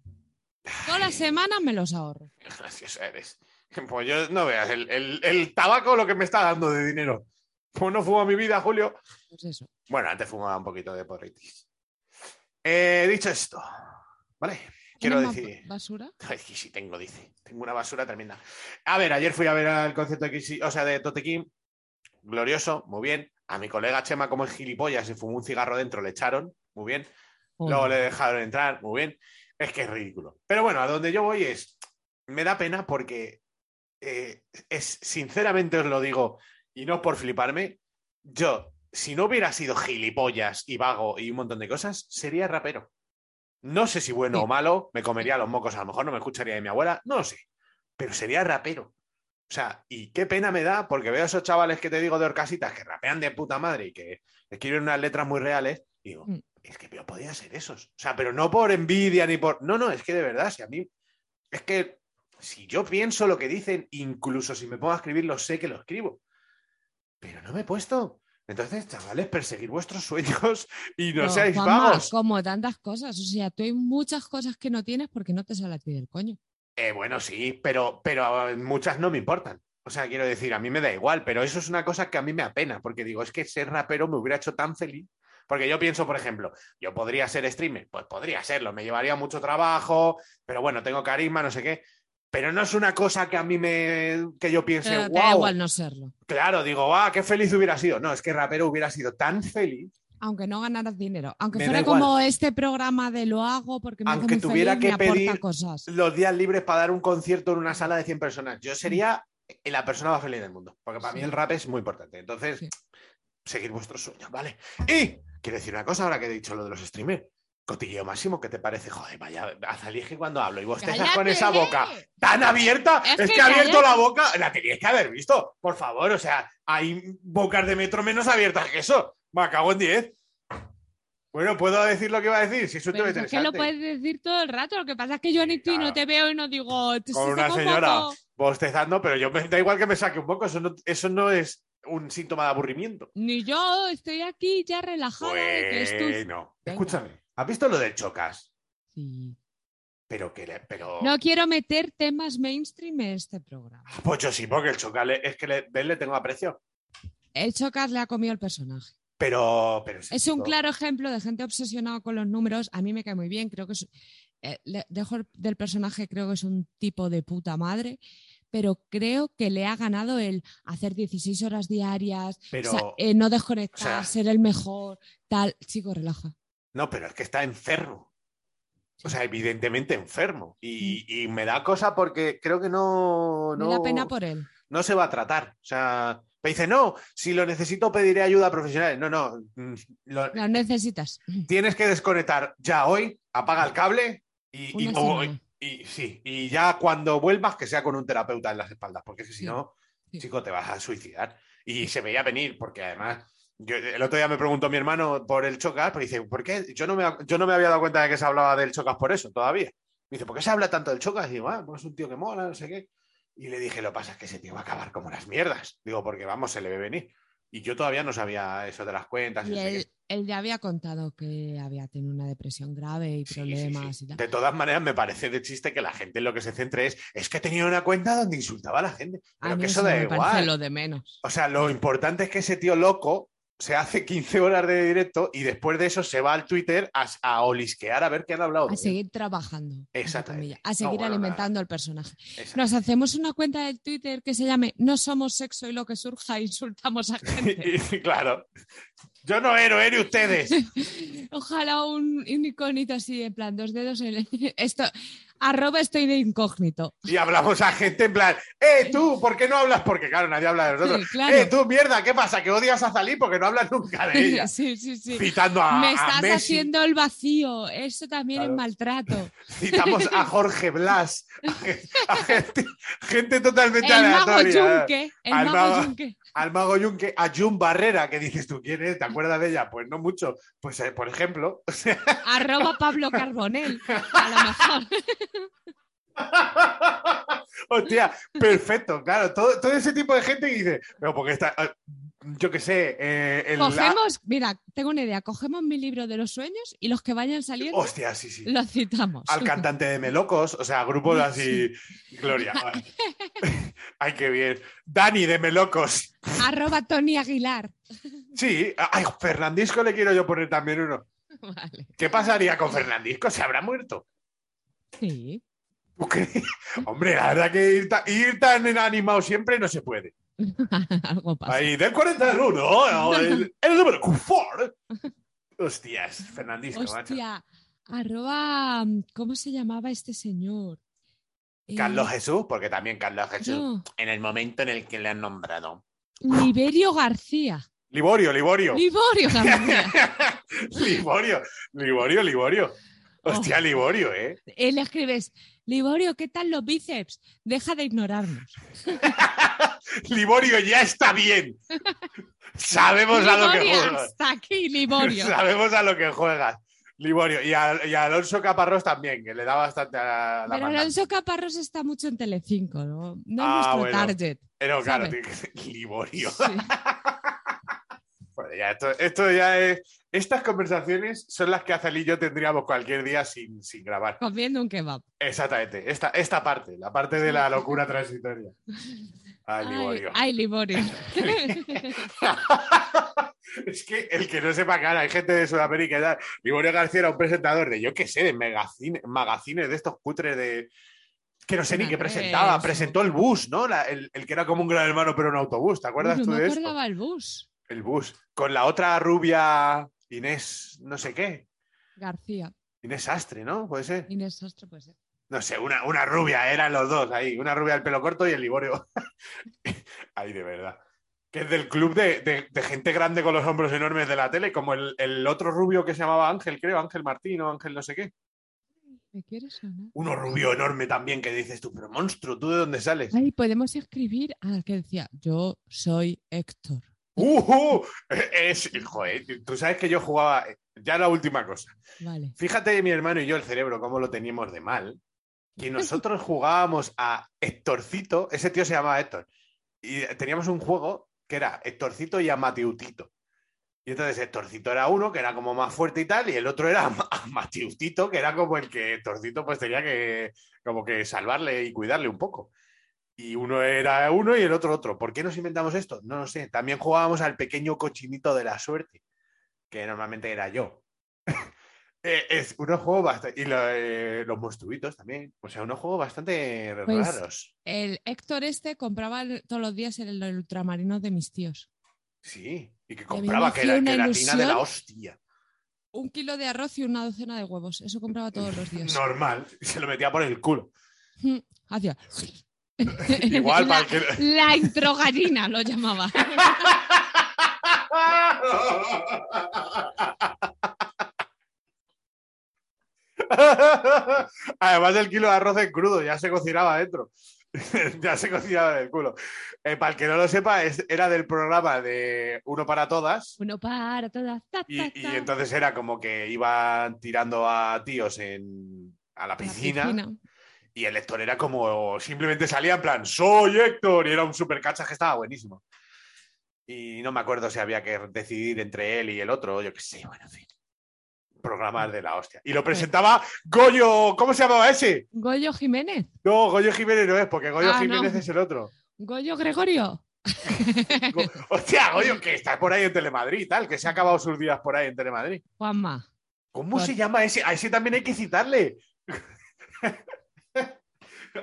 Todas las semanas me los ahorro. Gracioso eres. Pues yo no veas, el, el- el tabaco lo que me está dando de dinero. Pues no fumo mi vida, Julio. Pues eso. Bueno, antes fumaba un poquito de porritis. Eh, dicho esto, ¿vale? Quiero ¿Tienes más decir. basura? Ay, que sí, tengo, dice. Tengo una basura tremenda. A ver, ayer fui a ver al concierto de o sea, de Totequín. Glorioso, muy bien. A mi colega Chema, como es gilipollas, y fumó un cigarro dentro, le echaron, muy bien. Luego le dejaron entrar, muy bien. Es que es ridículo. Pero bueno, a donde yo voy es. Me da pena porque eh, es, sinceramente os lo digo, y no por fliparme, yo, si no hubiera sido gilipollas y vago y un montón de cosas, sería rapero. No sé si bueno o malo, me comería los mocos, a lo mejor no me escucharía de mi abuela, no lo sé, pero sería rapero. O sea, y qué pena me da porque veo a esos chavales que te digo de Orcasitas que rapean de puta madre y que escriben unas letras muy reales, y digo, Mm. es que yo podía ser esos. O sea, pero no por envidia ni por. No, no, es que de verdad, si a mí. Es que si yo pienso lo que dicen, incluso si me pongo a escribirlo, sé que lo escribo. Pero no me he puesto. Entonces, chavales, perseguir vuestros sueños y no, Pero, seáis Juanma, vagos. Como tantas cosas. O sea, tú hay muchas cosas que no tienes porque no te sale a ti del coño. Eh, bueno, sí, pero, pero eh, muchas no me importan. O sea, quiero decir, a mí me da igual, pero eso es una cosa que a mí me apena, porque digo, es que ser rapero me hubiera hecho tan feliz. Porque yo pienso, por ejemplo, yo podría ser streamer, pues podría serlo, me llevaría mucho trabajo, pero bueno, tengo carisma, no sé qué. Pero no es una cosa que a mí me. que yo piense, Pero da wow. igual no serlo. Claro, digo, ah, qué feliz hubiera sido. No, es que rapero hubiera sido tan feliz. Aunque no ganaras dinero. Aunque Me fuera como este programa de lo hago porque me hace Aunque muy tuviera feliz, que me pedir cosas. los días libres para dar un concierto en una sala de 100 personas, yo sería la persona más feliz del mundo. Porque para mí el rap es muy importante. Entonces, seguir vuestros sueños, ¿vale? Y quiero decir una cosa ahora que he dicho lo de los streamers. Cotilleo máximo, ¿qué te parece? Joder, vaya, Azalige cuando hablo y bostezas con ¡Cállate! esa boca tan abierta. Es Es, que que, ha abierto la boca. La teníais que haber visto, por favor. O sea, hay bocas de metro menos abiertas que eso. Me cago en 10. Bueno, ¿puedo decir lo que iba a decir? Si es que lo puedes decir todo el rato. Lo que pasa es que yo ni tú no te veo y no digo. "Te Con una un señora moco". bostezando, pero yo me da igual que me saque un poco. Eso no, eso no es un síntoma de aburrimiento. Ni yo estoy aquí ya relajada de que esto. Bueno, escúchame. ¿Has visto lo del Chocas? Sí. Pero que le, pero. No quiero meter temas mainstream en este programa. Pues yo sí, porque el Chocas le- es que le, le tengo aprecio. El Chocas le ha comido el personaje. Pero, pero Es un claro ejemplo de gente obsesionada con los números. A mí me cae muy bien. Creo que es. eh, dejo el- del personaje, creo que es un tipo de puta madre. Pero creo que le ha ganado el hacer 16 horas diarias, Pero- o sea, eh, no desconectar, o sea- ser el mejor, tal. Chico, relaja. No, pero es que está enfermo. O sea, evidentemente enfermo. Y, y me da cosa porque creo que no. Me no da pena por él. no se va a tratar. O sea, me dice, no, si lo necesito pediré ayuda a profesionales. No, no, mm, lo- Lo necesitas. tienes que desconectar ya hoy, apaga el cable y, sí, y ya cuando vuelvas que sea con un terapeuta en las espaldas, porque es que si no, chico, te vas a suicidar. Y se veía venir, porque además, yo- el otro día me preguntó mi hermano por el chocas, pero dice, ¿por qué? Yo no, me, yo no me había dado cuenta de que se hablaba del chocas por eso todavía. Me dice, ¿por qué se habla tanto del chocas? Y digo, ah, pues es un tío que mola, no sé qué. Y le dije, lo que pasa es que ese tío va a acabar como las mierdas. Digo, porque vamos, se le ve venir. Y yo todavía no sabía eso de las cuentas. y él, él ya había contado que había tenido una depresión grave y problemas y tal. De todas maneras, me parece de chiste que la gente en lo que se centre es, es que tenía una cuenta donde insultaba a la gente. Pero a que eso eso da me igual. lo de menos. O sea, lo importante es que ese tío loco se hace 15 horas de directo y después de eso se va al Twitter a, a olisquear a ver qué han hablado. de A seguir trabajando. Exactamente. A seguir bueno, alimentando el personaje. Nos hacemos una cuenta del Twitter que se llame No somos sexo y lo que surja insultamos a gente. Y, claro. Yo no ero, ere ustedes. Ojalá un, un iconito así, en plan, dos dedos en el- Esto, arroba estoy de incógnito. Y hablamos a gente en plan, ¡eh, tú! ¿Por qué no hablas? Porque claro, nadie habla de nosotros. Sí, claro. ¡eh, tú, mierda! ¿Qué pasa? ¿Que odias a Zalí porque no hablas nunca de ella? Sí, sí, sí. Citando a- Me a estás Messi. haciendo el vacío. Eso también Claro. es maltrato. Citamos a Jorge Blas, a gente, gente totalmente El mago aleatoria. Yunque. El Al mago mago- Yunque. Al mago Yunque, a Jun Barrera, que dices tú, ¿quién es? ¿Te acuerdas de ella? Pues no mucho. Pues, eh, por ejemplo, Arroba Pablo Carbonell. A lo mejor. hostia, perfecto, claro, todo, todo ese tipo de gente que dice, pero porque está, yo qué sé, eh, el- Cogemos, mira, tengo una idea. Cogemos mi libro de los sueños y los que vayan saliendo Hostia, sí, sí. los citamos. al cantante de Melocos, o sea, grupos así, Gloria. vale. Ay, qué bien. Dani de Melocos. Arroba Tony Aguilar. Sí, ay, Fernandisco le quiero yo poner también uno. Vale. ¿Qué pasaría con Fernandisco? ¿Se habrá muerto? Sí. Hombre, la verdad que ir, ta- ir tan animado siempre no se puede. Algo pasa. Ahí, del 41, ¿no? el, el número Q4. Hostias, Fernandisco, macho. Hostia. Arroba. ¿Cómo se llamaba este señor? Eh, Carlos Jesús, porque también Carlos Jesús, No. en el momento en el que le han nombrado. Liberio García. Liborio, Liborio. Liborio García. Liborio, Liborio, Liborio. Hostia, Liborio, ¿eh? Él le escribes, Liborio, ¿qué tal los bíceps? Deja de ignorarnos. Liborio ya está bien. Sabemos a lo que juegas. hasta aquí, Liborio. Sabemos a lo que juegas. Liborio. Y a, y a Alonso Caparrós también, que le da bastante a la Pero banda. Alonso Caparrós está mucho en Telecinco, ¿no? No es Ah, nuestro bueno. target. Pero claro, Liborio. Bueno, ya, esto, esto ya es. Estas conversaciones son las que Azalí y yo tendríamos cualquier día sin, sin grabar. Comiendo un kebab. Exactamente. Esta, esta parte, la parte de la locura transitoria. Ay, Liborio. ay, Liborio. Es que el que no sepa, cara, hay gente de Sudamérica. y tal. Liborio García era un presentador de, yo qué sé, de magazine, magazines de estos cutres de. Que no sé ni qué presentaba. Presentó el bus, ¿no? La- el, el que era como un gran hermano, pero un autobús. ¿Te acuerdas tú no me de esto? acordaba el bus. El bus. Con la otra rubia Inés, no sé qué. García. Inés Astre, ¿no? Puede ser. Inés Sastre, puede ser. No sé, una, una rubia, eran los dos ahí. Una rubia del pelo corto y el Liborio. Ay, de verdad. Que es del club de, de- de gente grande con los hombros enormes de la tele, como el, el otro rubio que se llamaba Ángel, creo, Ángel Martín o Ángel no sé qué. ¿Me quieres sonar? Uno rubio enorme también que dices tú, pero monstruo, ¿tú de dónde sales? Ay, podemos escribir al que decía, yo soy Héctor. Uh, uh, es, joder, tú sabes que yo jugaba, ya la última cosa. Vale. Fíjate mi hermano y yo el cerebro, cómo lo teníamos de mal, que nosotros jugábamos a Héctorcito, ese tío se llamaba Héctor, y teníamos un juego que era Héctorcito y a Mateutito. Y entonces Héctorcito era uno, que era como más fuerte y tal, y el otro era Ma- Mateutito, que era como el que Héctorcito pues tenía que como que salvarle y cuidarle un poco. Y uno era uno y el otro otro. ¿Por qué nos inventamos esto? No lo sé. También jugábamos al pequeño cochinito de la suerte, que normalmente era yo. Eh, es unos juegos bastante. Y lo- eh, los monstruitos también. O sea, unos juegos bastante Pues- raros. El Héctor este compraba el- todos los días el, el ultramarino de mis tíos. Sí. Y que compraba que una gelatina de la hostia. Un kilo de arroz y una docena de huevos. Eso compraba todos los días. Normal. Se lo metía por el culo. Hacía. Igual la, que. la introgallina lo llamaba. Además del kilo de arroz en crudo, ya se cocinaba adentro. ya se cocinaba en el culo. Eh, para el que no lo sepa, es- era del programa de Uno para Todas. Uno para todas. ta, Y, ta, y ta. entonces era como que iban tirando a tíos en, a la piscina. Y el Héctor era como simplemente salía en plan, soy Héctor, y era un super cacha que estaba buenísimo. Y no me acuerdo si había que decidir entre él y el otro, yo qué sé, bueno, en fin. Programas de la hostia. Y lo presentaba Goyo, ¿cómo se llamaba ese? Goyo Jiménez. No, Goyo Jiménez no es, porque Goyo Ah, Jiménez no. es el otro. Goyo Gregorio. Go- Hostia, Goyo, que está por ahí en Telemadrid tal, que se ha acabado sus días por ahí en Telemadrid. Juanma. ¿Cómo se llama ese? A ese también hay que citarle.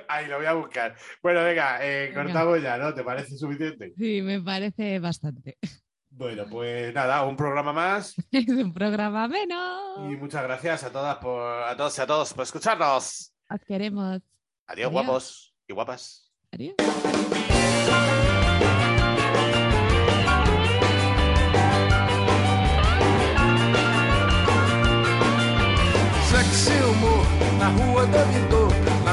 Ahí lo voy a buscar. Bueno, venga, eh, Venga. cortamos ya, ¿no? ¿Te parece suficiente? Sí, me parece bastante. Bueno, pues nada, un programa más. Es un programa menos. Y muchas gracias a todas por a todos y a todos por escucharnos. Os queremos. Adiós, Adiós. guapos y guapas. Adiós. Sexy humor na rua da Vidor, na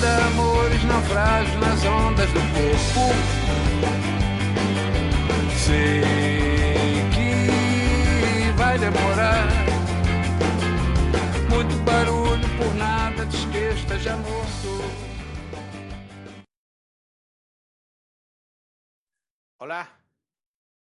Vida, amores, naufrágios nas ondas do corpo. Sei que vai demorar. Muito barulho por nada, diz que esteja morto. Hola.